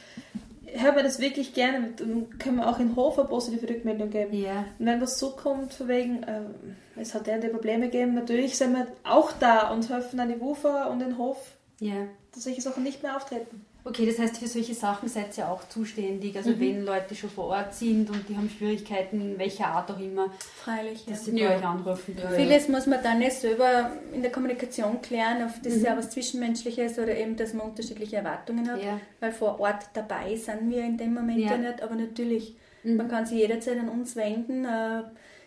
hören wir das wirklich gerne, dann können wir auch in Hof eine positive Rückmeldung geben. Ja. Und wenn was so kommt, von wegen, ähm, es hat der die Probleme gegeben, natürlich sind wir auch da und helfen an die Wufer und den Hof, Ja. dass solche Sachen nicht mehr auftreten. Okay, das heißt, für solche Sachen seid ihr auch zuständig. Also Mhm. wenn Leute schon vor Ort sind und die haben Schwierigkeiten, in welcher Art auch immer, Freilich, ja. dass sie bei Ja. euch anrufen können. Vieles muss man dann nicht selber in der Kommunikation klären, auf das Mhm. ja was Zwischenmenschliches oder eben, dass man unterschiedliche Erwartungen hat. Ja. Weil vor Ort dabei sind wir in dem Moment Ja. ja, nicht, aber natürlich, Mhm. man kann sich jederzeit an uns wenden. Äh,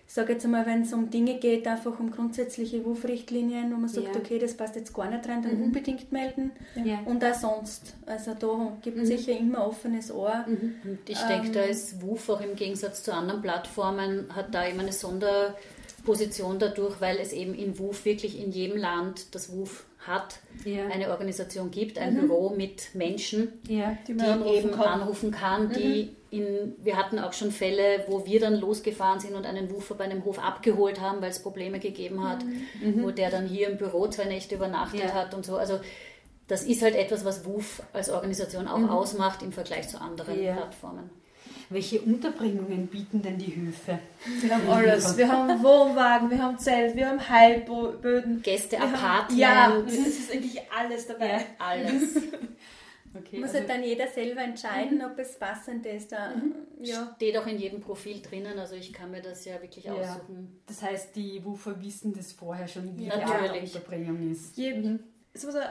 Ich sage jetzt einmal, wenn es um Dinge geht, einfach um grundsätzliche WUF-Richtlinien, wo man sagt, Ja. Mhm. okay, das passt jetzt gar nicht rein, dann unbedingt melden. Ja. Und auch sonst. Also da gibt es sicher immer offenes Ohr. Mhm. Und ich denke, da ist WUF auch im Gegensatz zu anderen Plattformen, hat da immer eine Sonderposition dadurch, weil es eben in WUF wirklich in jedem Land das WUF hat, Ja. eine Organisation gibt, ein Büro mit Menschen, Ja. Die die, man anrufen eben kann. anrufen kann, die in, wir hatten auch schon Fälle, wo wir dann losgefahren sind und einen Woofer bei einem Hof abgeholt haben, weil es Probleme gegeben hat, wo der dann hier im Büro zwei Nächte übernachtet Ja. hat und so. Also das ist halt etwas, was WUF als Organisation auch ausmacht im Vergleich zu anderen. Plattformen. Welche Unterbringungen bieten denn die Höfe? Wir haben alles. Wir haben Wohnwagen, wir haben Zelt, wir haben Heilböden. Gäste, wir haben- Apartment, Ja, es ist eigentlich alles dabei. Ja. alles. Okay, Muss also, halt dann jeder selber entscheiden, ob es passend ist. Da, ja. Steht auch in jedem Profil drinnen, also ich kann mir das ja wirklich Ja. aussuchen. das heißt, die Woofer wissen das vorher schon, wie Ja, die Art der natürlich. Unterbringung ist. Je, so, äh,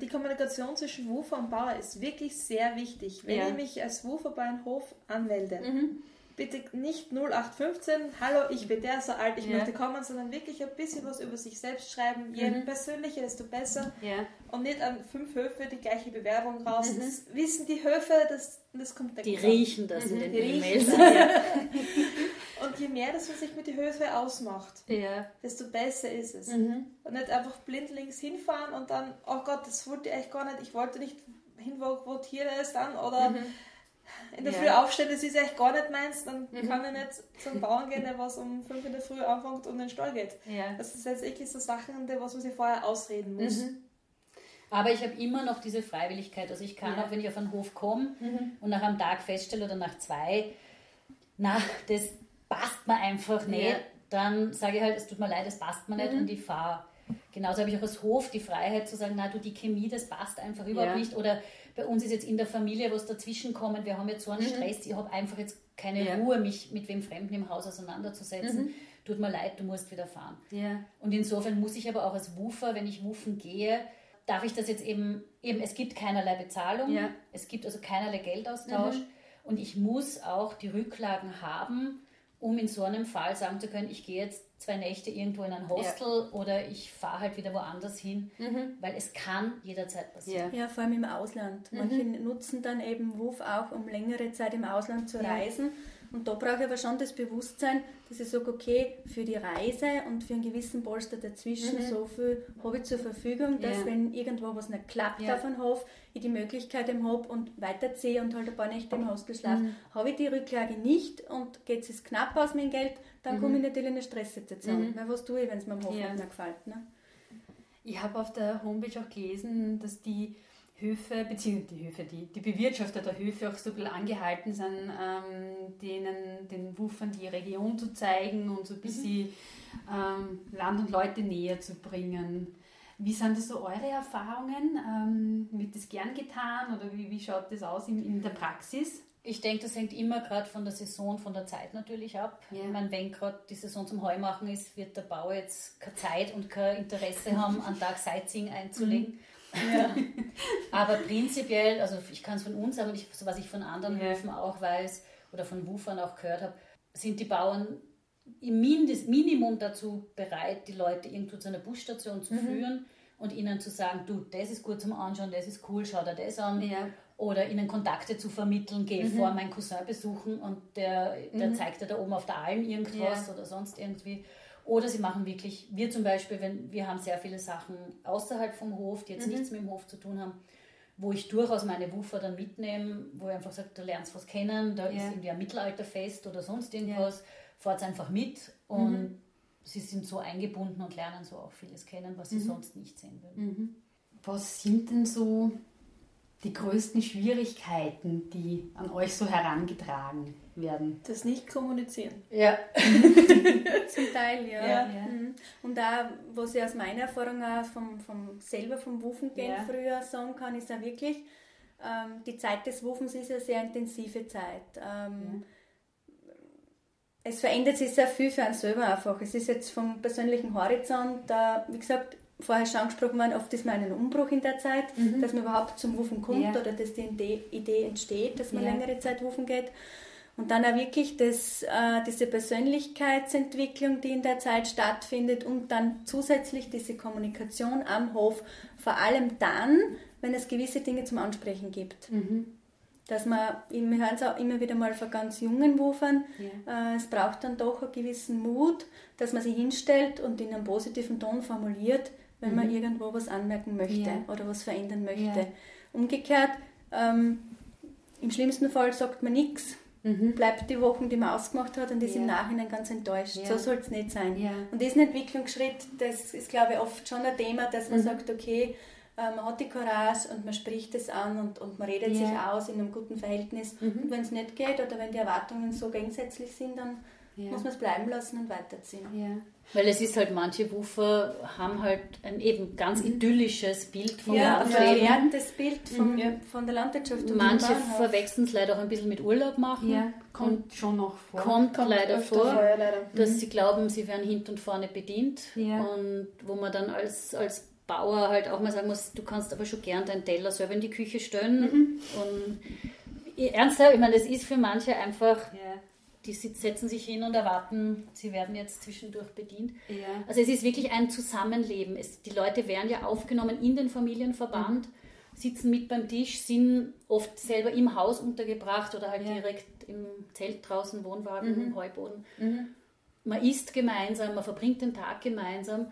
die Kommunikation zwischen Woofer und Bauer ist wirklich sehr wichtig. Wenn Ja. ich mich als Woofer bei einem Hof anmelde, Mhm. bitte nicht 0815, hallo, ich bin der so alt, ich Ja. möchte kommen, sondern wirklich ein bisschen was über sich selbst schreiben. Je Mhm. persönlicher, desto besser. Ja. Und nicht an fünf Höfe die gleiche Bewerbung raus. Das wissen die Höfe, das, das kommt der Die riechen das in den E-Mails. Und je mehr das man sich mit den Höfen ausmacht, Ja. desto besser ist es. Mhm. Und nicht einfach blindlings hinfahren und dann, oh Gott, das wollte ich eigentlich gar nicht, ich wollte nicht hin, wo, wo Tiere ist dann oder in der Ja. Früh aufstehen, das ist echt gar nicht meins, dann kann ich nicht zum Bauern gehen, der was um 5 in der Früh anfängt und in den Stall geht. Ja. Das ist jetzt wirklich so Sachen, die was man sich vorher ausreden muss. Mhm. Aber ich habe immer noch diese Freiwilligkeit. Also ich kann Ja. auch, wenn ich auf einen Hof komme Mhm. und nach einem Tag feststelle oder nach zwei, na, das passt mir einfach nicht, Ja. dann sage ich halt, es tut mir leid, es passt mir Mhm. nicht und ich fahre. Genauso habe ich auch als Hof die Freiheit zu sagen, na du, die Chemie, das passt einfach überhaupt Ja. nicht. Oder bei uns ist jetzt in der Familie was dazwischen kommen, wir haben jetzt so einen Stress, ich habe einfach jetzt keine Mhm. Ja. Mhm. Ruhe, mich mit wem Fremden im Haus auseinanderzusetzen. Tut mir leid, du musst wieder fahren. Ja. Und insofern muss ich aber auch als Woofer, wenn ich woofen gehe, darf ich das jetzt eben, eben es gibt keinerlei Bezahlung, es gibt also keinerlei Geldaustausch und ich muss auch die Rücklagen haben, um in so einem Fall sagen zu können, ich gehe jetzt zwei Nächte irgendwo in ein Hostel oder ich fahre halt wieder woanders hin, weil es kann jederzeit passieren. Ja. Ja, vor allem im Ausland. Manche nutzen dann eben WUF auch, um längere Zeit im Ausland zu Ja. reisen. Und da brauche ich aber schon das Bewusstsein, dass ich sage, okay, für die Reise und für einen gewissen Polster dazwischen, so viel habe ich zur Verfügung, dass Ja. wenn irgendwo was nicht klappt Ja. auf einem Hof, ich die Möglichkeit habe und weiterziehe und halt ein paar Nächte im Hostel schlafe. Habe ich die Rücklage nicht und geht es knapp aus mit dem Geld, dann komme ich natürlich in eine Stresssituation. Weil was tue ich, wenn es mir am Hof Ja. nicht mehr gefällt? Ne? Ich habe auf der Homepage auch gelesen, dass die Höfe, beziehungsweise die Höfe, die, die Bewirtschafter der Höfe auch so ein bisschen angehalten sind, ähm, denen, den Wufern die Region zu zeigen und so ein bisschen ähm, Land und Leute näher zu bringen. Wie sind das so eure Erfahrungen? Ähm, wird das gern getan oder wie, wie schaut das aus in, in der Praxis? Ich denke, das hängt immer gerade von der Saison, von der Zeit natürlich ab. Ja. Ich meine, wenn gerade die Saison zum Heumachen ist, wird der Bauer jetzt keine Zeit und kein Interesse haben, einen Tag Sightseeing einzulegen. Aber prinzipiell, also ich kann es von uns, aber ich, so was ich von anderen Ja. Höfen auch weiß oder von Wufern auch gehört habe, sind die Bauern im Mindest, Minimum dazu bereit, die Leute irgendwo zu einer Busstation Mhm. zu führen und ihnen zu sagen, du, das ist gut zum Anschauen, das ist cool, schau dir das an Ja. oder ihnen Kontakte zu vermitteln, geh Mhm. vor meinen Cousin besuchen und der, der zeigt dir da oben auf der Alm irgendwas oder sonst irgendwie. Oder sie machen wirklich, wir zum Beispiel, wenn wir haben sehr viele Sachen außerhalb vom Hof, die jetzt Mhm. nichts mit dem Hof zu tun haben, wo ich durchaus meine Woofer dann mitnehme, wo ich einfach sage, du lernst was kennen, da Ja. ist irgendwie ein Mittelalterfest oder sonst irgendwas, fahrt einfach mit und Mhm. sie sind so eingebunden und lernen so auch vieles kennen, was sie Mhm. sonst nicht sehen würden. Was sind denn so die größten Schwierigkeiten, die an euch so herangetragen werden? Das nicht kommunizieren. Ja. Zum Teil, ja. Ja, ja. Mhm. Und auch, was ich aus meiner Erfahrung auch vom, vom selber vom Wufen gehen Ja. früher sagen kann, ist auch wirklich, ähm, die Zeit des Wufens ist eine sehr intensive Zeit. Ähm, es verändert sich sehr viel für einen selber einfach. Es ist jetzt vom persönlichen Horizont, äh, wie gesagt, vorher schon angesprochen worden, oft ist man einen Umbruch in der Zeit, dass man überhaupt zum Wufen kommt Ja. oder dass die Idee, entsteht, dass man Ja. längere Zeit wufen geht. Und dann auch wirklich das, äh, diese Persönlichkeitsentwicklung, die in der Zeit stattfindet und dann zusätzlich diese Kommunikation am Hof, vor allem dann, wenn es gewisse Dinge zum Ansprechen gibt. Dass man, wir hören es auch immer wieder mal von ganz jungen Wufern, äh, es braucht dann doch einen gewissen Mut, dass man sich hinstellt und in einem positiven Ton formuliert, wenn man irgendwo was anmerken möchte Ja. oder was verändern möchte. Ja. Umgekehrt, ähm, im schlimmsten Fall sagt man nichts, bleibt die Wochen, die man ausgemacht hat und ist Ja. im Nachhinein ganz enttäuscht. Ja. So soll es nicht sein. Ja. Und diesen Entwicklungsschritt, das ist, glaube ich, oft schon ein Thema, dass Mhm. man sagt, okay, äh, man hat die Courage und man spricht es an und, und man redet. Mhm. sich aus in einem guten Verhältnis. Und wenn es nicht geht oder wenn die Erwartungen so gegensätzlich sind, dann muss man es bleiben lassen und weiterziehen. Ja. Weil es ist halt, manche Woofer haben halt ein eben ganz idyllisches Bild vom Ja, Landleben. verklärtes Bild vom, Ja. von der Landwirtschaft. und Manche verwechseln es leider auch ein bisschen mit Urlaub machen. ja, kommt schon noch vor. Kommt, Kommt leider vor, vor, ja, leider. dass sie glauben, sie werden hinten und vorne bedient. Ja. Und wo man dann als, als Bauer halt auch mal sagen muss, du kannst aber schon gern deinen Teller selber in die Küche stellen. Und ich- ernsthaft, ich meine, das ist für manche einfach, Ja. Die setzen sich hin und erwarten, sie werden jetzt zwischendurch bedient. Ja. Also es ist wirklich ein Zusammenleben. Es, die Leute werden ja aufgenommen in den Familienverband, sitzen mit beim Tisch, sind oft selber im Haus untergebracht oder halt Ja. direkt im Zelt draußen, Wohnwagen, im Heuboden. Man isst gemeinsam, man verbringt den Tag gemeinsam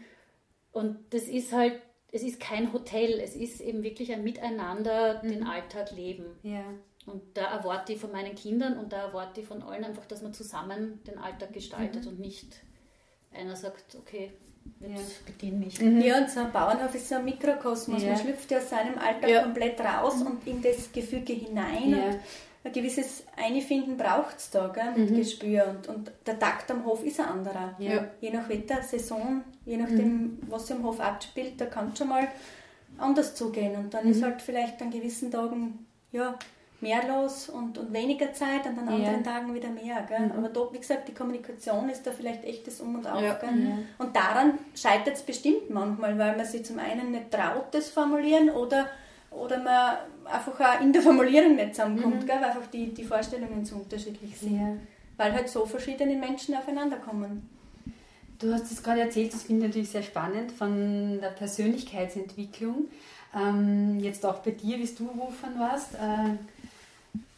und das ist halt, es ist kein Hotel, es ist eben wirklich ein Miteinander, den Alltag leben. Ja. Und da erwarte ich von meinen Kindern und da erwarte ich von allen einfach, dass man zusammen den Alltag gestaltet und nicht einer sagt, okay, jetzt bedien mich. Ja, und so ein Bauernhof ist so ein Mikrokosmos. Ja. Man schlüpft ja aus seinem Alltag Ja. komplett raus und in das Gefüge hinein. Ja. Und ein gewisses Einfinden braucht es da, gell, mit Gespür. Und, und der Takt am Hof ist ein anderer. Ja. Je nach Wetter, Saison, je nachdem, was sich am Hof abspielt, da kann es schon mal anders zugehen. Und dann ist halt vielleicht an gewissen Tagen ja, mehr los und, und weniger Zeit, und an anderen Tagen wieder mehr. Gell? Aber da, wie gesagt, die Kommunikation ist da vielleicht echt das Um und Auf. Ja. Gell? Und daran scheitert es bestimmt manchmal, weil man sich zum einen nicht traut, das formulieren oder, oder man einfach auch in der Formulierung nicht zusammenkommt, gell? weil einfach die, die Vorstellungen so unterschiedlich sind. Ja. Weil halt so verschiedene Menschen aufeinander kommen. Du hast es gerade erzählt, das finde ich natürlich sehr spannend, von der Persönlichkeitsentwicklung. Ähm, jetzt auch bei dir, wie du wufern warst. Äh,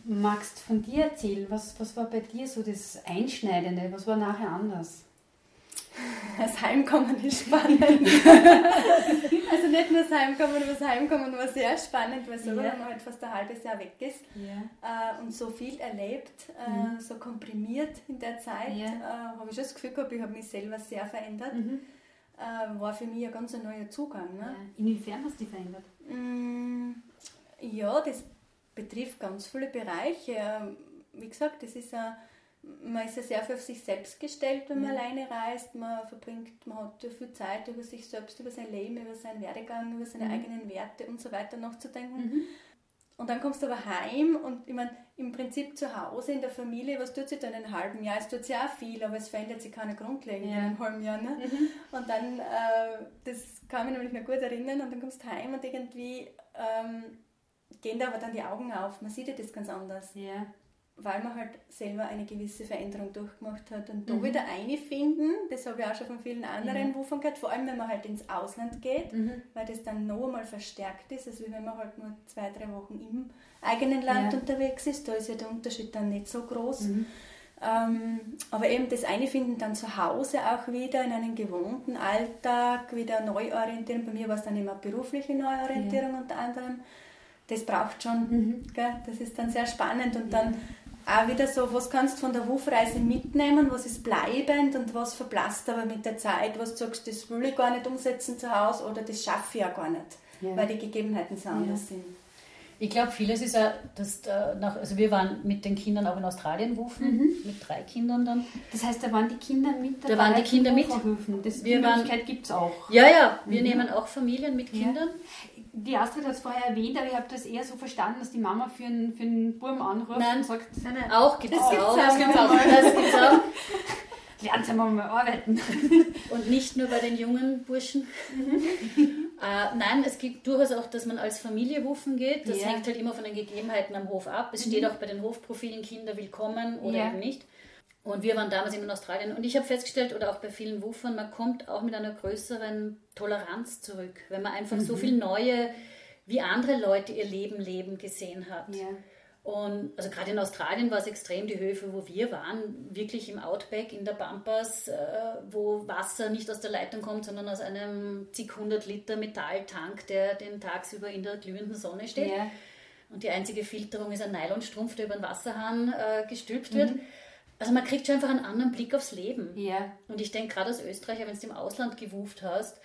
magst von dir erzählen, was, was war bei dir so das Einschneidende? Was war nachher anders? Das Heimkommen ist spannend. also nicht nur das Heimkommen, aber das Heimkommen war sehr spannend, weil so, Ja. man halt fast ein halbes Jahr weg ist Ja. äh, und so viel erlebt, äh, so komprimiert in der Zeit, Ja. äh, habe ich schon das Gefühl gehabt, ich habe mich selber sehr verändert. Äh, war für mich ein ganz neuer Zugang. Ne? Inwiefern hast du dich verändert? Mm, Ja, das betrifft ganz viele Bereiche. Ähm, Wie gesagt, das ist ein, man ist ja sehr viel auf sich selbst gestellt, wenn man alleine reist. Man verbringt, man hat ja viel Zeit über sich selbst, über sein Leben, über seinen Werdegang, über seine eigenen Werte und so weiter nachzudenken. Und dann kommst du aber heim und ich meine, im Prinzip zu Hause in der Familie, was tut sich da in einem halben Jahr? Es tut sich auch viel, aber es verändert sich keine grundlegend in Ja. einem halben Jahr. Ne? Und dann, äh, das kann mich nämlich noch gut erinnern, und dann kommst du heim und irgendwie ähm, gehen da aber dann die Augen auf. Man sieht ja das ganz anders, Ja. weil man halt selber eine gewisse Veränderung durchgemacht hat. Und da wieder einfinden, das habe ich auch schon von vielen anderen Wufern gehört, vor allem wenn man halt ins Ausland geht, weil das dann noch einmal verstärkt ist, als wenn man halt nur zwei, drei Wochen im eigenen Land Ja. unterwegs ist. Da ist ja der Unterschied dann nicht so groß. Ähm, aber eben das Einfinden dann zu Hause auch wieder in einen gewohnten Alltag, wieder Neuorientierung. Bei mir war es dann immer berufliche Neuorientierung unter anderem. Das braucht schon, gell? das ist dann sehr spannend und dann auch wieder so, was kannst du von der Wufreise mitnehmen, was ist bleibend und was verblasst aber mit der Zeit, was du sagst, das will ich gar nicht umsetzen zu Hause oder das schaffe ich ja gar nicht, Ja. weil die Gegebenheiten so anders sind. Ich glaube, vieles ist ja, dass da nach, also wir waren mit den Kindern auch in Australien wufen, mit drei Kindern dann. Das heißt, da waren die Kinder mit Da waren die Kinder mit. Das, die waren- Möglichkeit gibt es auch. Ja, ja, wir nehmen auch Familien mit Kindern. Die Astrid hat es vorher erwähnt, aber ich habe das eher so verstanden, dass die Mama für einen, für einen Buben anruft Nein. und sagt, Nein, nein. Auch gibt es auch. auch. Das gibt's auch. Das gibt's auch. lernt sie mal arbeiten. Und nicht nur bei den jungen Burschen. äh, nein, es gibt durchaus auch, dass man als Familie wuffen geht. Das Ja. hängt halt immer von den Gegebenheiten am Hof ab. Es steht auch bei den Hofprofilen Kinder willkommen oder Ja. eben nicht. Und wir waren damals eben in Australien. Und ich habe festgestellt, oder auch bei vielen Wuffern, man kommt auch mit einer größeren Toleranz zurück, wenn man einfach so viel neue, wie andere Leute ihr Leben leben gesehen hat. Ja. Und also gerade in Australien war es extrem, die Höfe, wo wir waren, wirklich im Outback, in der Pampas, äh, wo Wasser nicht aus der Leitung kommt, sondern aus einem zig hundert Liter Metalltank, der den tagsüber in der glühenden Sonne steht. Ja. Und die einzige Filterung ist ein Nylonstrumpf, der über den Wasserhahn äh, gestülpt wird. Also man kriegt schon einfach einen anderen Blick aufs Leben. Ja. Und ich denke, gerade als Österreicher, wenn du im Ausland gewuft hast,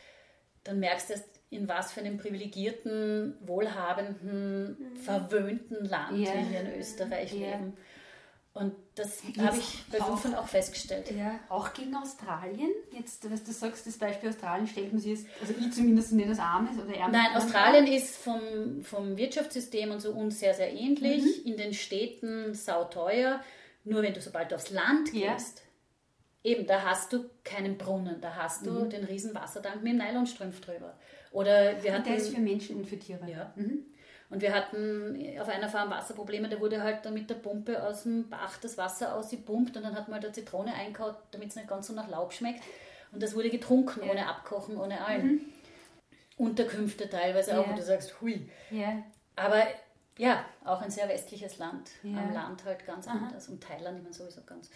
dann merkst du erst, in was für einem privilegierten, wohlhabenden, verwöhnten Land Ja. wir hier in Österreich Ja. leben. Und das habe ich bei Wufern auch festgestellt. Ja, auch gegen Australien. Jetzt, was du sagst, das Beispiel Australien stellt man sich jetzt, also ich zumindest nicht als armes oder ärmeres Nein, Land Australien ist vom, vom Wirtschaftssystem und so uns sehr, sehr ähnlich. Mhm. In den Städten sauteuer. Nur wenn du sobald du aufs Land Ja. gehst, eben, da hast du keinen Brunnen, da hast du Mhm. den riesen Wassertank mit dem Nylonstrumpf drüber. Oder wir Und hatten, der ist für Menschen und für Tiere. ja. Mhm. Und wir hatten auf einer Farm Wasserprobleme, da wurde halt dann mit der Pumpe aus dem Bach das Wasser ausgepumpt und dann hat man halt eine Zitrone eingehauen, damit es nicht ganz so nach Laub schmeckt. Und das wurde getrunken, ohne Abkochen, ohne allem. Unterkünfte teilweise auch, Ja. wo du sagst, hui. Ja. Aber ja, auch ein sehr westliches Land. Ja. Am Land halt ganz anders. Und Thailand immer sowieso ganz.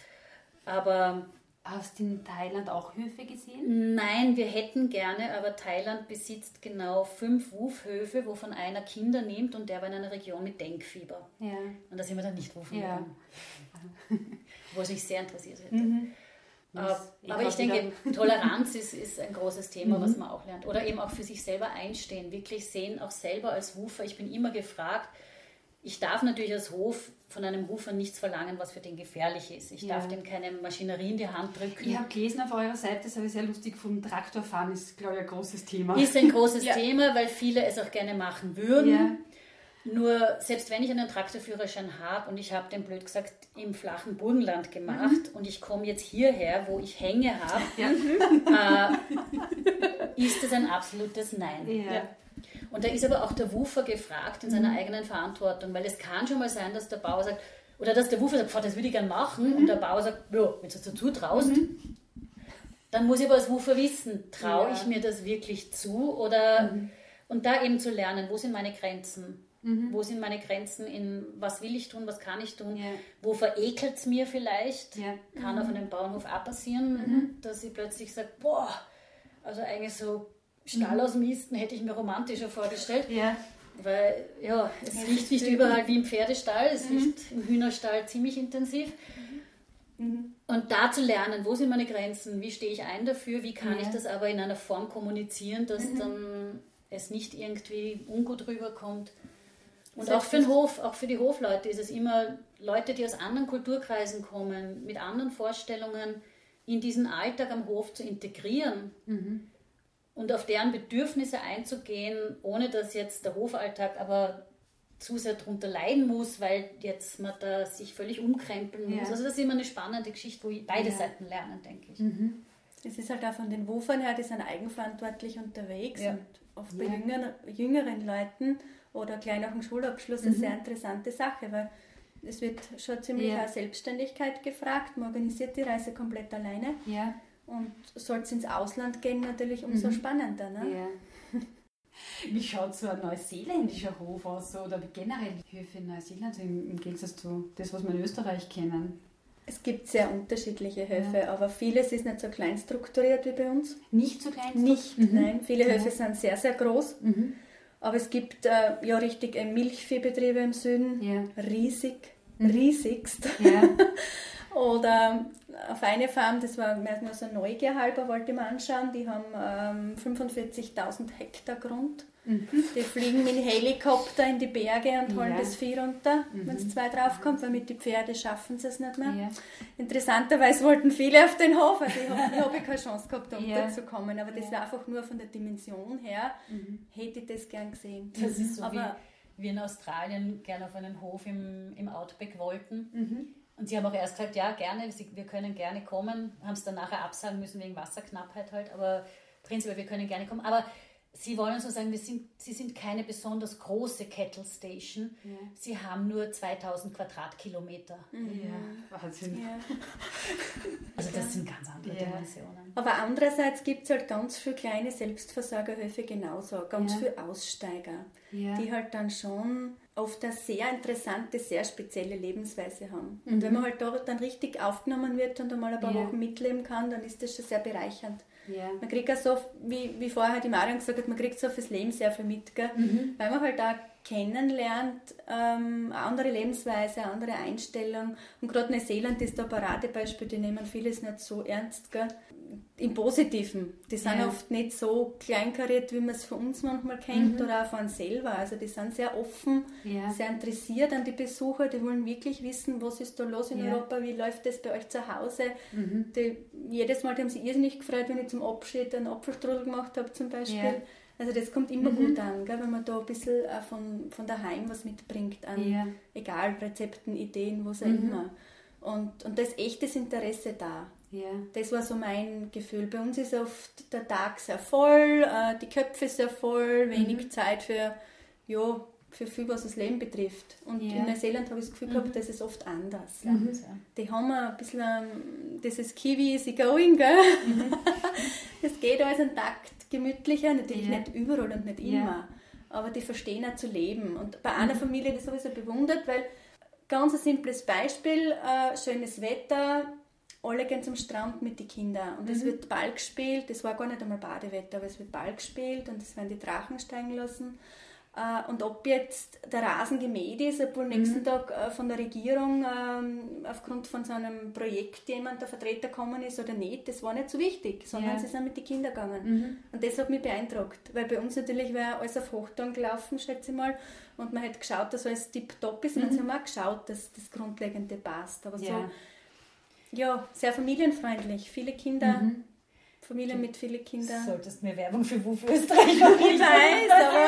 Aber Hast du in Thailand auch Höfe gesehen? nein, wir hätten gerne, aber Thailand besitzt genau fünf Wufhöfe, wovon einer Kinder nimmt und der war in einer Region mit Denkfieber. Ja. Und da sind wir dann nicht wufen Ja. gegangen. Wo es mich sehr interessiert hätte. Das Aber, ich denke, wieder- Toleranz ist, ist ein großes Thema, Mhm. was man auch lernt. Oder eben auch für sich selber einstehen, wirklich sehen, auch selber als Hufer. Ich bin immer gefragt, ich darf natürlich als Hof von einem Hufer nichts verlangen, was für den gefährlich ist. Ich Ja. darf dem keine Maschinerie in die Hand drücken. Ich habe gelesen auf eurer Seite, das habe ich sehr lustig gefunden, Traktorfahren ist, glaube ich, ein großes Thema. Ist ein großes Ja. Thema, weil viele es auch gerne machen würden. Ja. Nur selbst wenn ich einen Traktorführerschein habe und ich habe den blöd gesagt im flachen Burgenland gemacht und ich komme jetzt hierher, wo ich Hänge habe, Ja. äh, ist das ein absolutes Nein. Ja. Und da ist aber auch der Wufer gefragt in seiner eigenen Verantwortung, weil es kann schon mal sein, dass der Bauer sagt, oder dass der Wufer sagt, "Pfau, das würde ich gerne machen, und der Bauer sagt, ja, wenn du es dazu traust, dann muss ich aber als Wufer wissen, traue Ja. ich mir das wirklich zu oder und da eben zu lernen, wo sind meine Grenzen? Wo sind meine Grenzen in was will ich tun, was kann ich tun? Ja. Wo verekelt es mir vielleicht? Ja. Kann auf einem Bauernhof auch passieren, dass ich plötzlich sage, boah, also eigentlich so Stall aus Misten hätte ich mir romantischer vorgestellt. Ja. Weil, ja, es riecht nicht überall wie im Pferdestall, es riecht im Hühnerstall ziemlich intensiv. Und da zu lernen, wo sind meine Grenzen, wie stehe ich ein dafür, wie kann Ja. ich das aber in einer Form kommunizieren, dass dann es nicht irgendwie ungut rüberkommt. Und auch für den Hof, auch für die Hofleute ist es immer Leute, die aus anderen Kulturkreisen kommen, mit anderen Vorstellungen, in diesen Alltag am Hof zu integrieren und auf deren Bedürfnisse einzugehen, ohne dass jetzt der Hofalltag aber zu sehr darunter leiden muss, weil jetzt man da sich völlig umkrempeln Ja. muss. Also das ist immer eine spannende Geschichte, wo beide Ja. Seiten lernen, denke ich. Es ist halt auch von den Wofern her, die sind eigenverantwortlich unterwegs Ja. und oft bei Ja. jüngeren, jüngeren Leuten oder gleich nach dem Schulabschluss eine sehr interessante Sache, weil es wird schon ziemlich Ja. auch Selbstständigkeit gefragt. Man organisiert die Reise komplett alleine Ja. Und soll es ins Ausland gehen, natürlich umso spannender. Ne? Ja. Wie schaut so ein neuseeländischer Hof aus oder generell die Höfe in Neuseeland im, Gegensatz zu das, was wir in Österreich kennen? Es gibt sehr unterschiedliche Höfe, aber vieles ist nicht so klein strukturiert wie bei uns. Nicht so klein? Nicht, Mhm. nein. Viele Höfe sind sehr, sehr groß. Mhm. Aber es gibt äh, ja richtig äh, Milchviehbetriebe im Süden, Ja. riesig, riesigst. Oder auf eine Farm, das war mehr nur so Neugier halber, wollte ich mir anschauen, die haben ähm, 45.000 Hektar Grund. Mhm. Die fliegen mit Helikopter in die Berge und holen ja. das Vieh runter, mhm. wenn es zwei draufkommt, weil mit den Pferden schaffen sie es nicht mehr. Ja. Interessanterweise wollten viele auf den Hof, also ich habe hab keine Chance gehabt, um ja. zu kommen, aber das war einfach nur von der Dimension her, mhm. hätte ich das gern gesehen. Das ist so aber, wie wir in Australien gerne auf einen Hof im, im Outback wollten. Und sie haben auch erst gesagt, ja, gerne, wir können gerne kommen, haben es dann nachher absagen müssen wegen Wasserknappheit halt, aber prinzipiell, wir können gerne kommen. Aber Sie wollen so sagen, wir sind, Sie sind keine besonders große Kettle Station. Ja. Sie haben nur 2000 Quadratkilometer. Mhm. Ja, Wahnsinn. Ja. Also das sind ganz andere ja. Dimensionen. Aber andererseits gibt es halt ganz viele kleine Selbstversorgerhöfe genauso, ganz viele Aussteiger, die halt dann schon oft eine sehr interessante, sehr spezielle Lebensweise haben. Und mhm. wenn man halt dort dann richtig aufgenommen wird und einmal ein paar Wochen mitleben kann, dann ist das schon sehr bereichernd. Ja. Man kriegt auch so, wie, wie vorher die Marion gesagt hat, man kriegt so fürs Leben sehr viel mit, gell? Mhm. weil man halt auch kennenlernt, ähm, andere Lebensweise, andere Einstellung. Und gerade Neuseeland ist da Paradebeispiel, die nehmen vieles nicht so ernst. Gell? Im Positiven. Die sind ja. oft nicht so kleinkariert, wie man es von uns manchmal kennt mhm. oder auch von uns selber. Also die sind sehr offen, ja. sehr interessiert an die Besucher. Die wollen wirklich wissen, was ist da los in ja. Europa, wie läuft das bei euch zu Hause. Mhm. Die, jedes Mal haben sie irrsinnig gefreut, wenn ich zum Abschied einen Apfelstrudel gemacht habe zum Beispiel. Also das kommt immer mhm. gut an, gell, wenn man da ein bisschen auch von, von daheim was mitbringt an, egal, Rezepten, Ideen, was auch mhm. immer. Und, und da ist echtes Interesse da. Ja. Das war so mein Gefühl. Bei uns ist oft der Tag sehr voll, äh, die Köpfe sehr voll, wenig mhm. Zeit für, ja, für viel, was das Leben betrifft. Und ja. in Neuseeland habe ich das Gefühl mhm. gehabt, das ist oft anders. Mhm. Die haben ein bisschen um, dieses Kiwi easy going, gell? Mhm. Es geht alles ein Takt gemütlicher, natürlich ja. nicht überall und nicht immer, aber die verstehen auch zu leben. Und bei einer mhm. Familie, das habe ich so bewundert, weil ganz ein simples Beispiel, äh, schönes Wetter, alle gehen zum Strand mit den Kindern und es mhm. wird Ball gespielt, das war gar nicht einmal Badewetter, aber es wird Ball gespielt und es werden die Drachen steigen lassen. Äh, und ob jetzt der Rasen gemäht ist, obwohl mhm. nächsten Tag äh, von der Regierung ähm, aufgrund von so einem Projekt jemand der Vertreter gekommen ist oder nicht, das war nicht so wichtig, sondern ja. sie sind mit den Kindern gegangen. Mhm. Und das hat mich beeindruckt, weil bei uns natürlich wäre alles auf Hochton gelaufen, schätze ich mal, und man hat geschaut, dass alles tiptop ist, mhm. und sie haben auch geschaut, dass das Grundlegende passt. Aber ja. so ja, sehr familienfreundlich. Viele Kinder, mhm. Familien mit vielen Kindern. Du solltest mir Werbung für Wuf Österreich machen. ich weiß, aber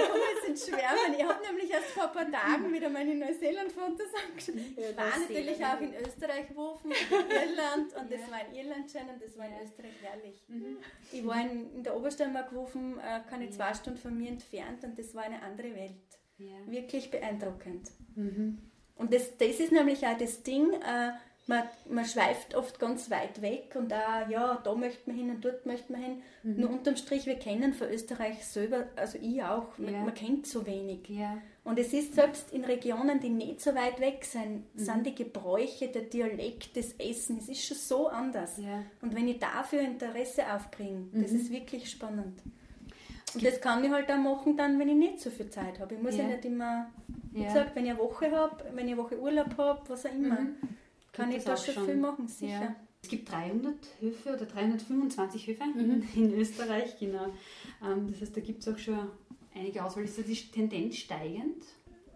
ich komme jetzt ins Schwärmen. Ich habe nämlich erst vor ein paar Tagen wieder meine Neuseeland-Fotos angeschaut. Ja, ich war natürlich auch in Österreich Wufen, in Irland und ja. das war in Irland schön und das war in Österreich herrlich. Mhm. Ich war in, in der Obersteiermark Wufen, äh, keine ja. zwei Stunden von mir entfernt und das war eine andere Welt. Wirklich beeindruckend. Mhm. Und das, das ist nämlich auch das Ding, äh, man, man schweift oft ganz weit weg und da, ja, da möchte man hin und dort möchte man hin. Mhm. Nur unterm Strich, wir kennen von Österreich selber, also ich auch, man, ja. man kennt so wenig. Ja. Und es ist selbst in Regionen, die nicht so weit weg sind, mhm. sind die Gebräuche, der Dialekt, das Essen, es ist schon so anders. Ja. Und wenn ich dafür Interesse aufbringe, mhm. das ist wirklich spannend. Und das kann ich halt auch machen, dann, wenn ich nicht so viel Zeit habe. Ich muss ja, nicht immer, wie gesagt, wenn ich eine Woche habe, wenn ich eine Woche Urlaub habe, was auch immer, mhm. Kann ich da schon, viel machen, sicher. Ja. Es gibt 300 Höfe oder 325 Höfe mhm. in Österreich, genau. Ähm, das heißt, da gibt es auch schon einige Auswahl. Ist da die Tendenz steigend?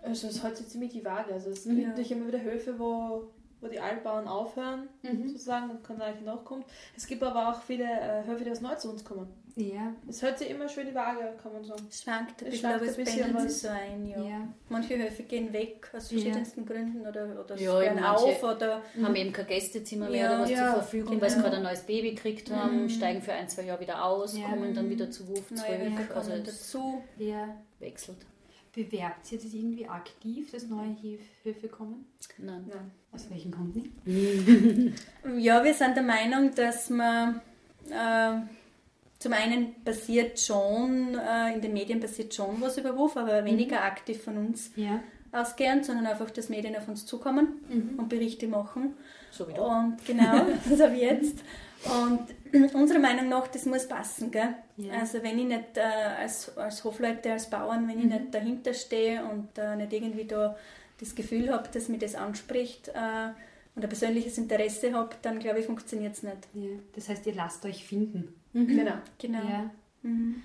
Also es hat sich ziemlich die Waage. Also es gibt natürlich immer wieder Höfe, wo wo die Altbauern aufhören, mhm. sozusagen, und Kanarich nachkommt. Es gibt aber auch viele äh, Höfe, die aus neu zu uns kommen. Ja. Es hört sich immer schön die Waage, kann man sagen. Es schwankt ein bisschen, aber es pendelt sich so ein, ja. ja. Manche Höfe gehen weg aus verschiedensten ja. Gründen oder, oder ja, hören auf oder haben eben kein Gästezimmer mehr oder was zur Verfügung, weil sie gerade ein neues Baby gekriegt haben, mhm. steigen für ein, zwei Jahre wieder aus, kommen dann wieder zu Wurf zurück. Also dazu. Ja. Wechselt. Bewerbt ihr das irgendwie aktiv, dass neue Höfe kommen? Nein. Nein. Aus welchen Gründen? ja, wir sind der Meinung, dass man äh, zum einen passiert schon, äh, in den Medien passiert schon was über Wurf, aber mhm. weniger aktiv von uns ja. ausgehend, sondern einfach, dass Medien auf uns zukommen mhm. und Berichte machen. So wie du. Und genau, so wie jetzt. Und unserer Meinung nach, das muss passen. Gell? Ja. Also wenn ich nicht äh, als, als Hofleute, als Bauern, wenn ich mhm. nicht dahinter stehe und äh, nicht irgendwie da das Gefühl habe, dass mich das anspricht äh, und ein persönliches Interesse habe, dann glaube ich, funktioniert es nicht. Ja. Das heißt, ihr lasst euch finden. Genau. Genau. Ja. Mhm.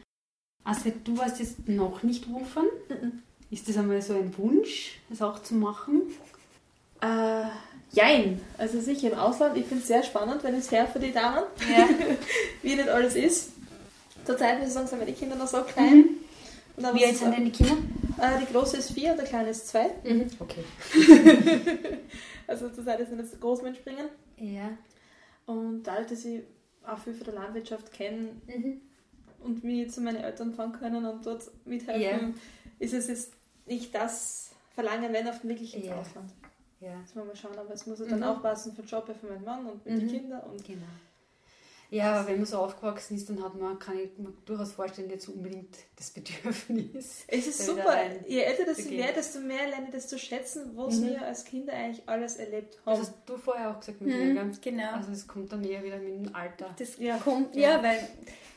Astrid, du warst jetzt noch nicht rufen. Ist das einmal so ein Wunsch, das auch zu machen? Äh, jein. Also sicher im Ausland. Ich finde es sehr spannend, wenn ich es her für die Damen, Ja. wie nicht alles ist. Zurzeit muss ich sagen, sind meine Kinder noch so klein. Und dann Wie alt sind denn die Kinder? Äh, die große ist vier und der kleine ist zwei. Okay. Also zurzeit ist nicht das Großmensch springen. Ja. Und dadurch, dass ich auch viel von der Landwirtschaft kenne Mhm. und mich zu meinen Eltern fahren können und dort mithelfen, ist es jetzt nicht das Verlangen, wenn auf wirklich ins Ja. Ausland. Ja. Jetzt mal schauen, aber es muss ja dann Mhm. aufpassen für den Job, für meinen Mann und mit Mhm. den Kindern. Und Genau. Ja, aber wenn man so aufgewachsen ist, dann hat man, kann ich mir durchaus vorstellen, jetzt unbedingt das Bedürfnis. es ist super, je älter das ich werde, desto mehr lerne ich das zu schätzen, was Mhm. wir als Kinder eigentlich alles erlebt Das haben. hast du vorher auch gesagt mit Mhm, mir, genau. Also es kommt dann eher wieder mit dem Alter. Das Ja. kommt, ja, weil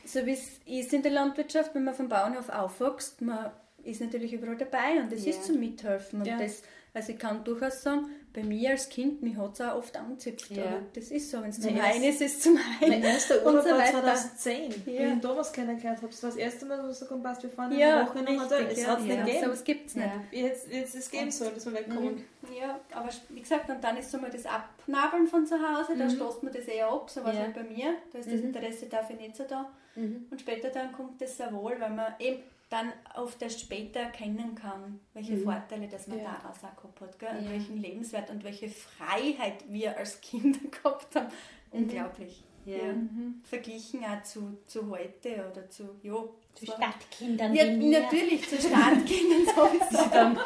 so wie es ist in der Landwirtschaft, wenn man vom Bauernhof aufwächst, man ist natürlich überall dabei und das Ja. ist zum Mithelfen. Und Ja. das, also ich kann durchaus sagen, bei mir als Kind, mich hat es auch oft angezipft. Ja. Das ist so, wenn es Mein zum Heim ist, ist es zum Mein Heim. erster Urlaub war weiter. 2010, wie Ja. ich den Thomas kennengelernt habe. Das war das erste Mal, wo ich so komm, passt, wir fahren Ja, eine Woche noch und richtig, es ja. hat es ja. nicht gegeben. So was gibt es nicht. Ja. Jetzt, jetzt es geben soll, dass wir wegkommen. Ja, aber wie gesagt, und dann ist so mal das Abnabeln von zu Hause, da Mhm. stoßt man das eher ab, so war es Ja. halt bei mir, da ist das Mhm. Interesse dafür nicht so da. Mhm. Und später dann kommt das sehr wohl, weil man eben dann oft erst später erkennen kann, welche Mhm. Vorteile das man Ja. daraus auch gehabt hat, gell? und Ja. welchen Lebenswert und welche Freiheit wir als Kinder gehabt haben. Unglaublich. Ja. Mhm. Verglichen auch zu, zu heute oder zu, ja, Zu Stadtkindern ja, wie natürlich, zu Stadtkindern sowieso. Die dann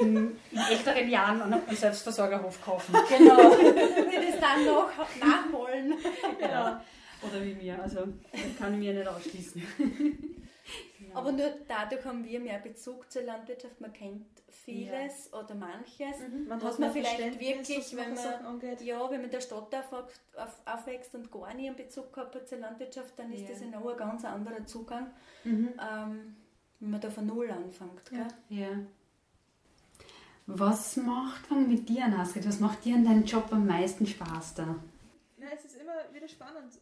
in, in, in echteren Jahren an einem Selbstversorgerhof kaufen. Genau. Wir das dann noch nachholen. Ja. Oder wie mir. Also das kann ich mir nicht ausschließen. Aber nur dadurch haben wir mehr Bezug zur Landwirtschaft. Man kennt vieles oder manches. Man Was hat man vielleicht wirklich, wenn man-. Ja, wenn man in der Stadt aufwächst, auf, aufwächst und gar nie einen Bezug gehabt hat zur Landwirtschaft, dann ist Ja. das ja noch ein ganz anderer Zugang, Mhm. ähm, wenn man da von Null anfängt. Gell? Ja. Was macht, wir mit dir an, Astrid, was macht dir an deinem Job am meisten Spaß da? Ja, es ist immer wieder spannend,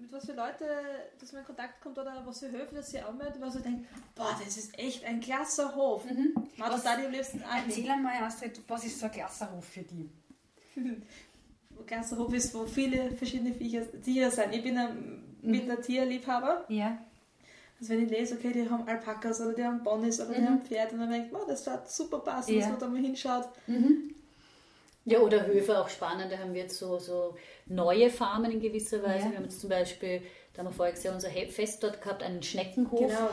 mit was für Leute, dass man in Kontakt kommt oder was für Höfe, dass sie anmelden, was sie denken, boah, das ist echt ein klasse Hof. Mhm. Man Was- da die am liebsten Erzähl ein. einmal, Astrid, was ist so ein Klasserhof für dich? Ein klasse Hof ist, wo viele verschiedene Viecher, Tiere sind. Ich bin ein mittler Tierliebhaber. Ja. Also wenn ich lese, okay, die haben Alpakas oder die haben Ponys oder die Mhm. haben Pferde, und dann denkt man, oh, das schaut super passen, Ja. dass man da mal hinschaut. Mhm. Ja, oder Höfe auch spannend. Da haben wir jetzt so, so neue Farmen in gewisser Weise. Ja. Wir haben jetzt zum Beispiel, da haben wir voriges Jahr unser Fest dort gehabt, einen Schneckenhof. Genau.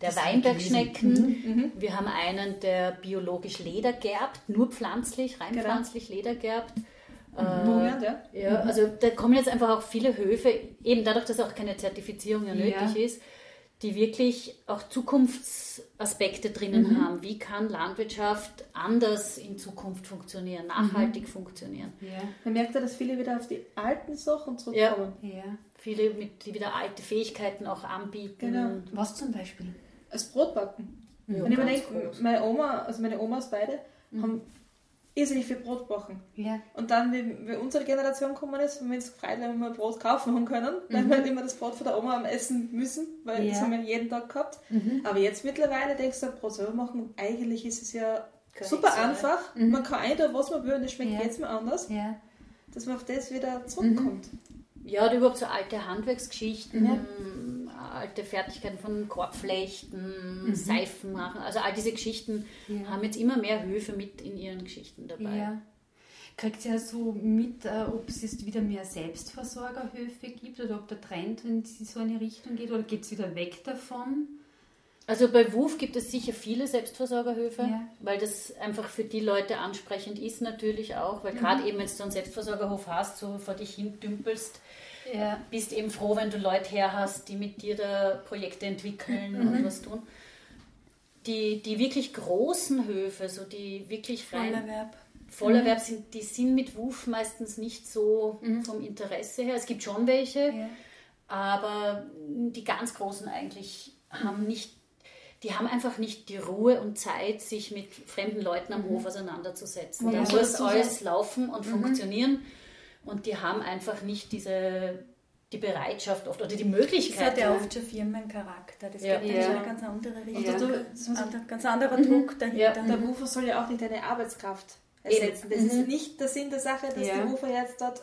Der Weinbergschnecken. Mhm. Wir haben einen, der biologisch Leder gerbt, nur pflanzlich, rein Genau. pflanzlich Leder gerbt. Moment, ja. Ja, also da kommen jetzt einfach auch viele Höfe, eben dadurch, dass auch keine Zertifizierung ja Ja. nötig ist, die wirklich auch Zukunftsaspekte drinnen Mhm. haben. Wie kann Landwirtschaft anders in Zukunft funktionieren, nachhaltig funktionieren? Ja. Man merkt ja, dass viele wieder auf die alten Sachen zurückkommen. Ja. Viele, mit, die wieder alte Fähigkeiten auch anbieten. Genau. Was zum Beispiel? Als Brotbacken. Ja, Wenn ich mir denke, meine Oma, also meine Omas beide, haben irrsinnig viel Brot gebacken. Ja. Und dann, wie, wie unsere Generation gekommen ist, haben wir uns gefreut, wenn wir Brot kaufen haben können, weil wir halt immer das Brot von der Oma am Essen müssen, weil Ja. das haben wir jeden Tag gehabt. Aber jetzt mittlerweile denkst du, Brot selber machen, eigentlich ist es ja Kein super Hexerei. einfach. Man kann eintun, was man will und es schmeckt Ja. jetzt mal anders, Ja. dass man auf das wieder zurückkommt. Ja, oder überhaupt so alte Handwerksgeschichten, Ja. Alte Fertigkeiten von Korbflechten, Seifen machen. Also all diese Geschichten Ja. haben jetzt immer mehr Höfe mit in ihren Geschichten dabei. Ja. Kriegt ihr so mit, äh, ob es jetzt wieder mehr Selbstversorgerhöfe gibt oder ob der Trend in so eine Richtung geht oder geht es wieder weg davon? Also bei WUF gibt es sicher viele Selbstversorgerhöfe, Ja. weil das einfach für die Leute ansprechend ist natürlich auch, weil gerade eben, wenn du einen Selbstversorgerhof hast, so vor dich hin dümpelst, Ja. bist eben froh, wenn du Leute her hast, die mit dir da Projekte entwickeln und was tun. Die, die wirklich großen Höfe, so die wirklich rein Vollerwerb. Vollerwerb sind, die sind mit WUF meistens nicht so vom Interesse her. Es gibt schon welche, Ja. aber die ganz großen eigentlich haben nicht, die haben einfach nicht die Ruhe und Zeit, sich mit fremden Leuten am Hof auseinanderzusetzen. Da Ja. muss So alles laufen und funktionieren und die haben einfach nicht diese die Bereitschaft oft oder die Das Möglichkeit. hat ja oft schon Firmencharakter. Das Ja. dann Ja. eine ganz andere Richtung. Ja. Das Ein ganz anderer Druck dahinter. Ja. Der Woofer soll ja auch nicht eine Arbeitskraft ersetzen. Das ist nicht der Sinn der Sache, dass Ja. die Woofer jetzt dort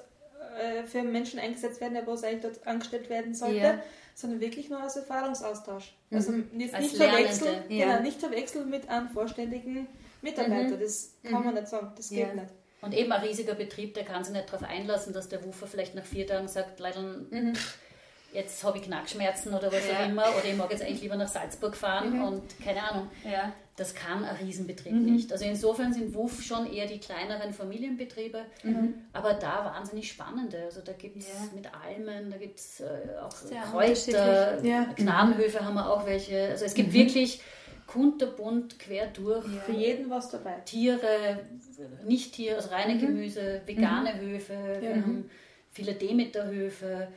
äh, für Menschen eingesetzt werden, wo es eigentlich dort angestellt werden sollte, Ja. sondern wirklich nur als Erfahrungsaustausch. Also nicht, Als nicht, verwechseln, genau, nicht verwechseln mit einem vollständigen Mitarbeiter. Das kann man nicht sagen. Das geht Ja. nicht. Und eben ein riesiger Betrieb, der kann sich nicht darauf einlassen, dass der Woofer vielleicht nach vier Tagen sagt, leider, pff, jetzt habe ich Knackschmerzen oder was Ja. auch immer, oder ich mag jetzt eigentlich lieber nach Salzburg fahren und keine Ahnung. Ja. Das kann ein Riesenbetrieb nicht. Also insofern sind WUF schon eher die kleineren Familienbetriebe, aber da wahnsinnig spannende. Also da gibt es Ja. mit Almen, da gibt es äh, auch Sehr Kräuter. Gnadenhöfe haben wir auch welche. Also es gibt wirklich kunterbunt quer durch. Für jeden was dabei. Tiere, Nicht-Tiere, also Mhm. reine Gemüse, vegane Höfe, wir Ja. haben viele Demeterhöfe,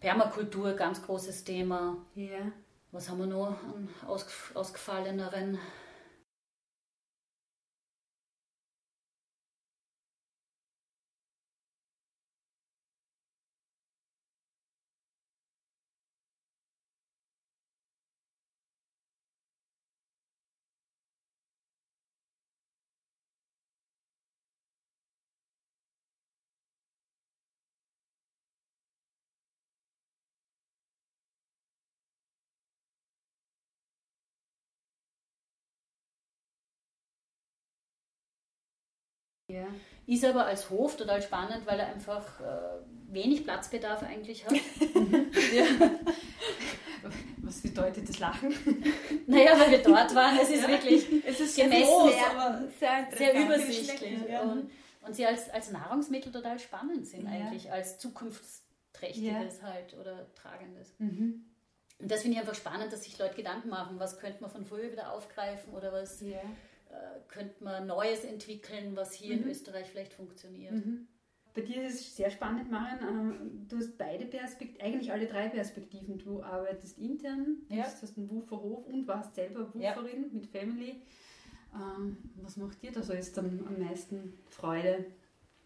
Permakultur, ganz großes Thema. Ja. Was haben wir noch an aus, ausgefalleneren? Ja. Ist aber als Hof total spannend, weil er einfach äh, wenig Platzbedarf eigentlich hat. Was bedeutet das Lachen? naja, weil wir dort waren, es ist wirklich Es ist Gemessen groß, sehr- aber Sehr übersichtlich. Ja. Und, und sie als, als Nahrungsmittel total spannend sind Ja. eigentlich, als zukunftsträchtiges halt oder tragendes. Mhm. Und das finde ich einfach spannend, dass sich Leute Gedanken machen, was könnte man von früher wieder aufgreifen oder was Ja. Könnte man Neues entwickeln, was hier in Österreich vielleicht funktioniert. Mhm. Bei dir ist es sehr spannend, Maren. Ähm, Du hast beide Perspektiven, eigentlich alle drei Perspektiven. Du arbeitest intern, Ja. bist, hast einen Wooferhof und warst selber Ja. Wooferin mit Family. Ähm, Was macht dir da so jetzt am, am meisten Freude?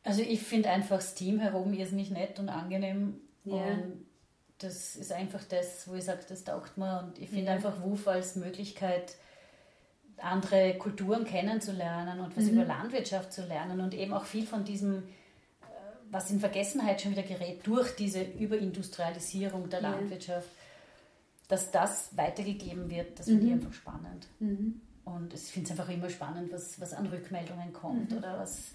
Also ich finde einfach das Team herum irrsinnig nett und angenehm. Ja. Und das ist einfach das, wo ich sage, das taugt mir. Und ich finde Ja. einfach WUF als Möglichkeit, andere Kulturen kennenzulernen und was Mhm. über Landwirtschaft zu lernen und eben auch viel von diesem, äh, was in Vergessenheit schon wieder gerät, durch diese Überindustrialisierung der. Landwirtschaft, dass das weitergegeben wird, das finde ich Mhm. einfach spannend. Mhm. Und ich finde es einfach immer spannend, was, was an Rückmeldungen kommt Mhm. oder was,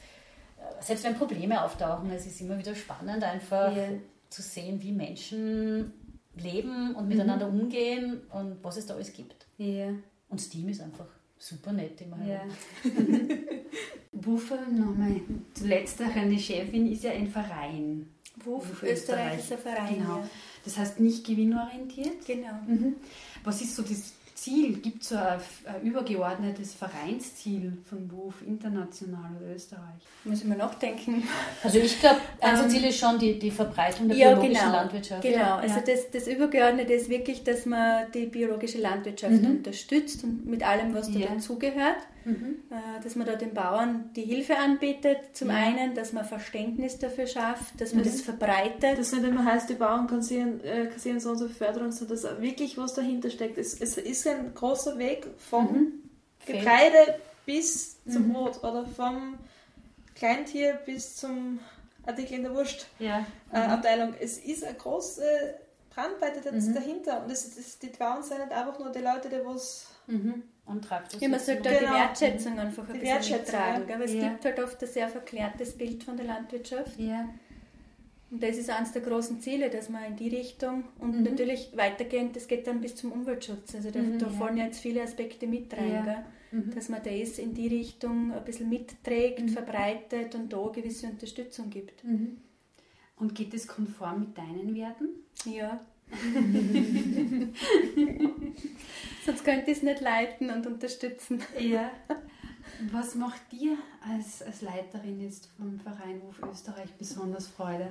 äh, selbst wenn Probleme auftauchen, es ist immer wieder spannend, einfach Ja. zu sehen, wie Menschen leben Mhm. und miteinander umgehen und was es da alles gibt. Ja. Und das Team ist einfach super nett immer. Ja. Woofer, nochmal zuletzt auch eine Chefin, ist ja ein Verein. Wuf, Wuf Österreich ist ein Verein. Genau. Ja. Das heißt nicht gewinnorientiert. Genau. Mhm. Was ist so das Ziel? Gibt es so ein, ein übergeordnetes Vereinsziel von WUF international oder Österreich? Muss ich mal nachdenken. Also ich glaube, ein Ähm, Ziel ist schon die, die Verbreitung der Ja, biologischen genau. Landwirtschaft. Genau, also Ja. das, das Übergeordnete ist wirklich, dass man die biologische Landwirtschaft Mhm. unterstützt und mit allem, was da Ja. dazugehört. Mhm. Äh, Dass man da den Bauern die Hilfe anbietet, zum Ja. einen, dass man Verständnis dafür schafft, dass man Mhm. das verbreitet. Das nicht immer heißt, die Bauern kassieren, äh, kassieren so unsere Förderung, sondern dass wirklich was dahinter steckt. Es, es ist ein großer Weg vom Mhm. Getreide bis zum Mhm. Brot oder vom Kleintier bis zum Artikel in der Wurstabteilung. Ja. Äh, Abteilung. es ist eine große Brandweite Mhm. dahinter und es, es, die Bauern sind nicht einfach nur die Leute, die was Mhm. Und Traktor Ja, man sollte da Genau. die Wertschätzung einfach ein Die bisschen mittragen. ja. Aber es Ja. gibt halt oft ein sehr verklärtes Bild von der Landwirtschaft. Ja. Und das ist eines der großen Ziele, dass man in die Richtung und Mhm. natürlich weitergehend, das geht dann bis zum Umweltschutz. Also da, Mhm, da ja. fallen jetzt viele Aspekte mit rein, Ja. gell? Mhm. dass man das in die Richtung ein bisschen mitträgt, Mhm. verbreitet und da gewisse Unterstützung gibt. Mhm. Und geht es konform mit deinen Werten? Ja. Sonst könnte ich es nicht leiten und unterstützen. Ja. Was macht dir als, als Leiterin jetzt vom Verein Wuf Österreich besonders Freude?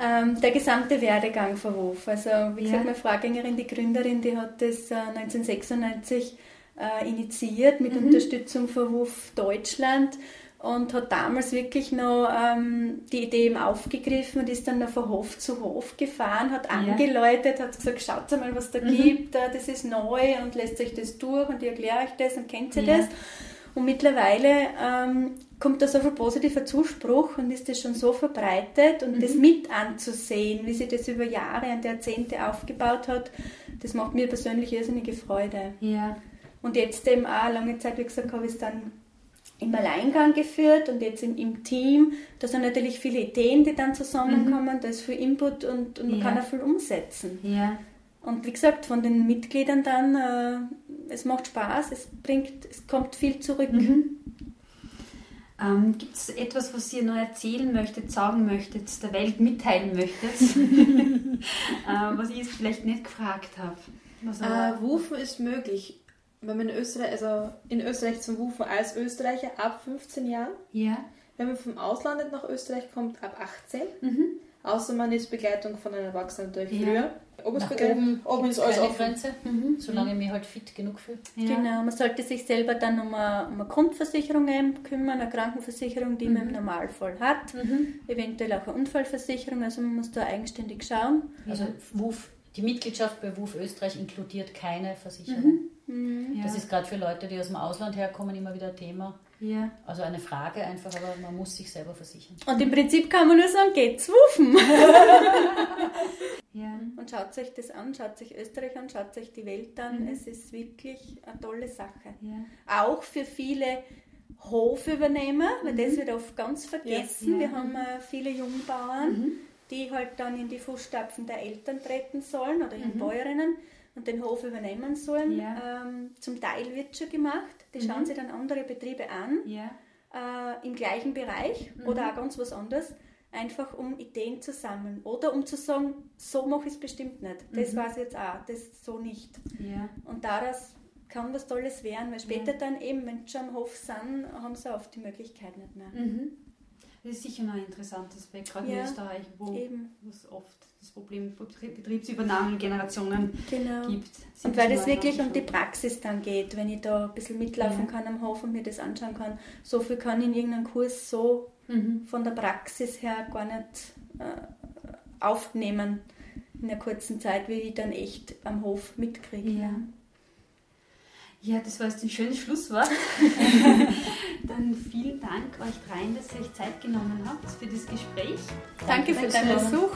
Ähm, der gesamte Werdegang von Hof. Also wie gesagt, meine Vorgängerin, die Gründerin, die hat das äh, 1996 äh, initiiert mit mhm. Unterstützung von Hof Deutschland und hat damals wirklich noch ähm, die Idee eben aufgegriffen und ist dann noch von Hof zu Hof gefahren, hat angeläutet, hat gesagt, schaut mal, was da mhm. gibt, äh, das ist neu und lässt euch das durch und ich erkläre euch das und kennt ihr ja. das. Und mittlerweile ähm, kommt da so viel positiver Zuspruch und ist das schon so verbreitet und mhm. das mit anzusehen, wie sich das über Jahre und Jahrzehnte aufgebaut hat, das macht mir persönlich irrsinnige Freude. Ja. Und jetzt eben auch lange Zeit, wie gesagt, habe ich es dann im Alleingang geführt und jetzt im, im, Team. Da sind natürlich viele Ideen, die dann zusammenkommen, mhm. da ist viel Input und, und man ja. kann auch viel umsetzen. Ja. Und wie gesagt, von den Mitgliedern dann, äh, es macht Spaß, es bringt, es kommt viel zurück. Mhm. Ähm, Gibt es etwas, was ihr noch erzählen möchtet, sagen möchtet, der Welt mitteilen möchtet, äh, was ich jetzt vielleicht nicht gefragt habe? Äh, Wufen ist möglich wenn man in Österreich, also in Österreich zum Wufen als Österreicher ab 15 Jahren. Ja. Wenn man vom Ausland nach Österreich kommt, ab 18. Mhm. Außer man ist Begleitung von einem Erwachsenen durch ja. früher. Oben, oben ist alles offen. Grenze, mhm. solange ich mich halt fit genug fühle. Ja. Genau, man sollte sich selber dann um eine, um eine Grundversicherung kümmern, eine Krankenversicherung, die mhm. man im mhm. Normalfall hat. Mhm. Eventuell auch eine Unfallversicherung, also man muss da eigenständig schauen. Also WUF, die Mitgliedschaft bei WUF Österreich inkludiert keine Versicherung. Mhm. Das ist gerade für Leute, die aus dem Ausland herkommen, immer wieder ein Thema. Ja. Also eine Frage einfach, aber man muss sich selber versichern. Und im Prinzip kann man nur sagen, geht's wufen. ja. Und schaut sich das an, schaut sich Österreich an, schaut sich die Welt an. Mhm. Es ist wirklich eine tolle Sache. Ja. Auch für viele Hofübernehmer, weil mhm. das wird oft ganz vergessen. Ja. Wir haben äh, viele Jungbauern, mhm. die halt dann in die Fußstapfen der Eltern treten sollen oder in mhm. Bäuerinnen und den Hof übernehmen sollen. Ja. Ähm, zum Teil wird schon gemacht. Die mhm. schauen sich dann andere Betriebe an, ja. äh, im gleichen Bereich mhm. oder auch ganz was anderes, einfach um Ideen zu sammeln oder um zu sagen, so mache ich es bestimmt nicht. Das mhm. war es jetzt auch, das so nicht. Ja. Und daraus kann was Tolles werden, weil später dann eben, wenn sie schon am Hof sind, haben sie oft die Möglichkeit nicht mehr. Mhm. Das ist sicher noch ein interessantes Aspekt, gerade in Österreich, wo es oft das Problem Betriebsübernahmen Generationen genau. gibt. Und weil es wirklich um die Praxis dann geht, wenn ich da ein bisschen mitlaufen ja. kann am Hof und mir das anschauen kann, so viel kann ich in irgendeinem Kurs so mhm. von der Praxis her gar nicht äh, aufnehmen in einer kurzen Zeit, wie ich dann echt am Hof mitkriege. Ja. Ja, das war jetzt ein schönes Schlusswort. Dann vielen Dank euch dreien, dass ihr euch Zeit genommen habt für das Gespräch. Danke, Danke für deinen Besuch.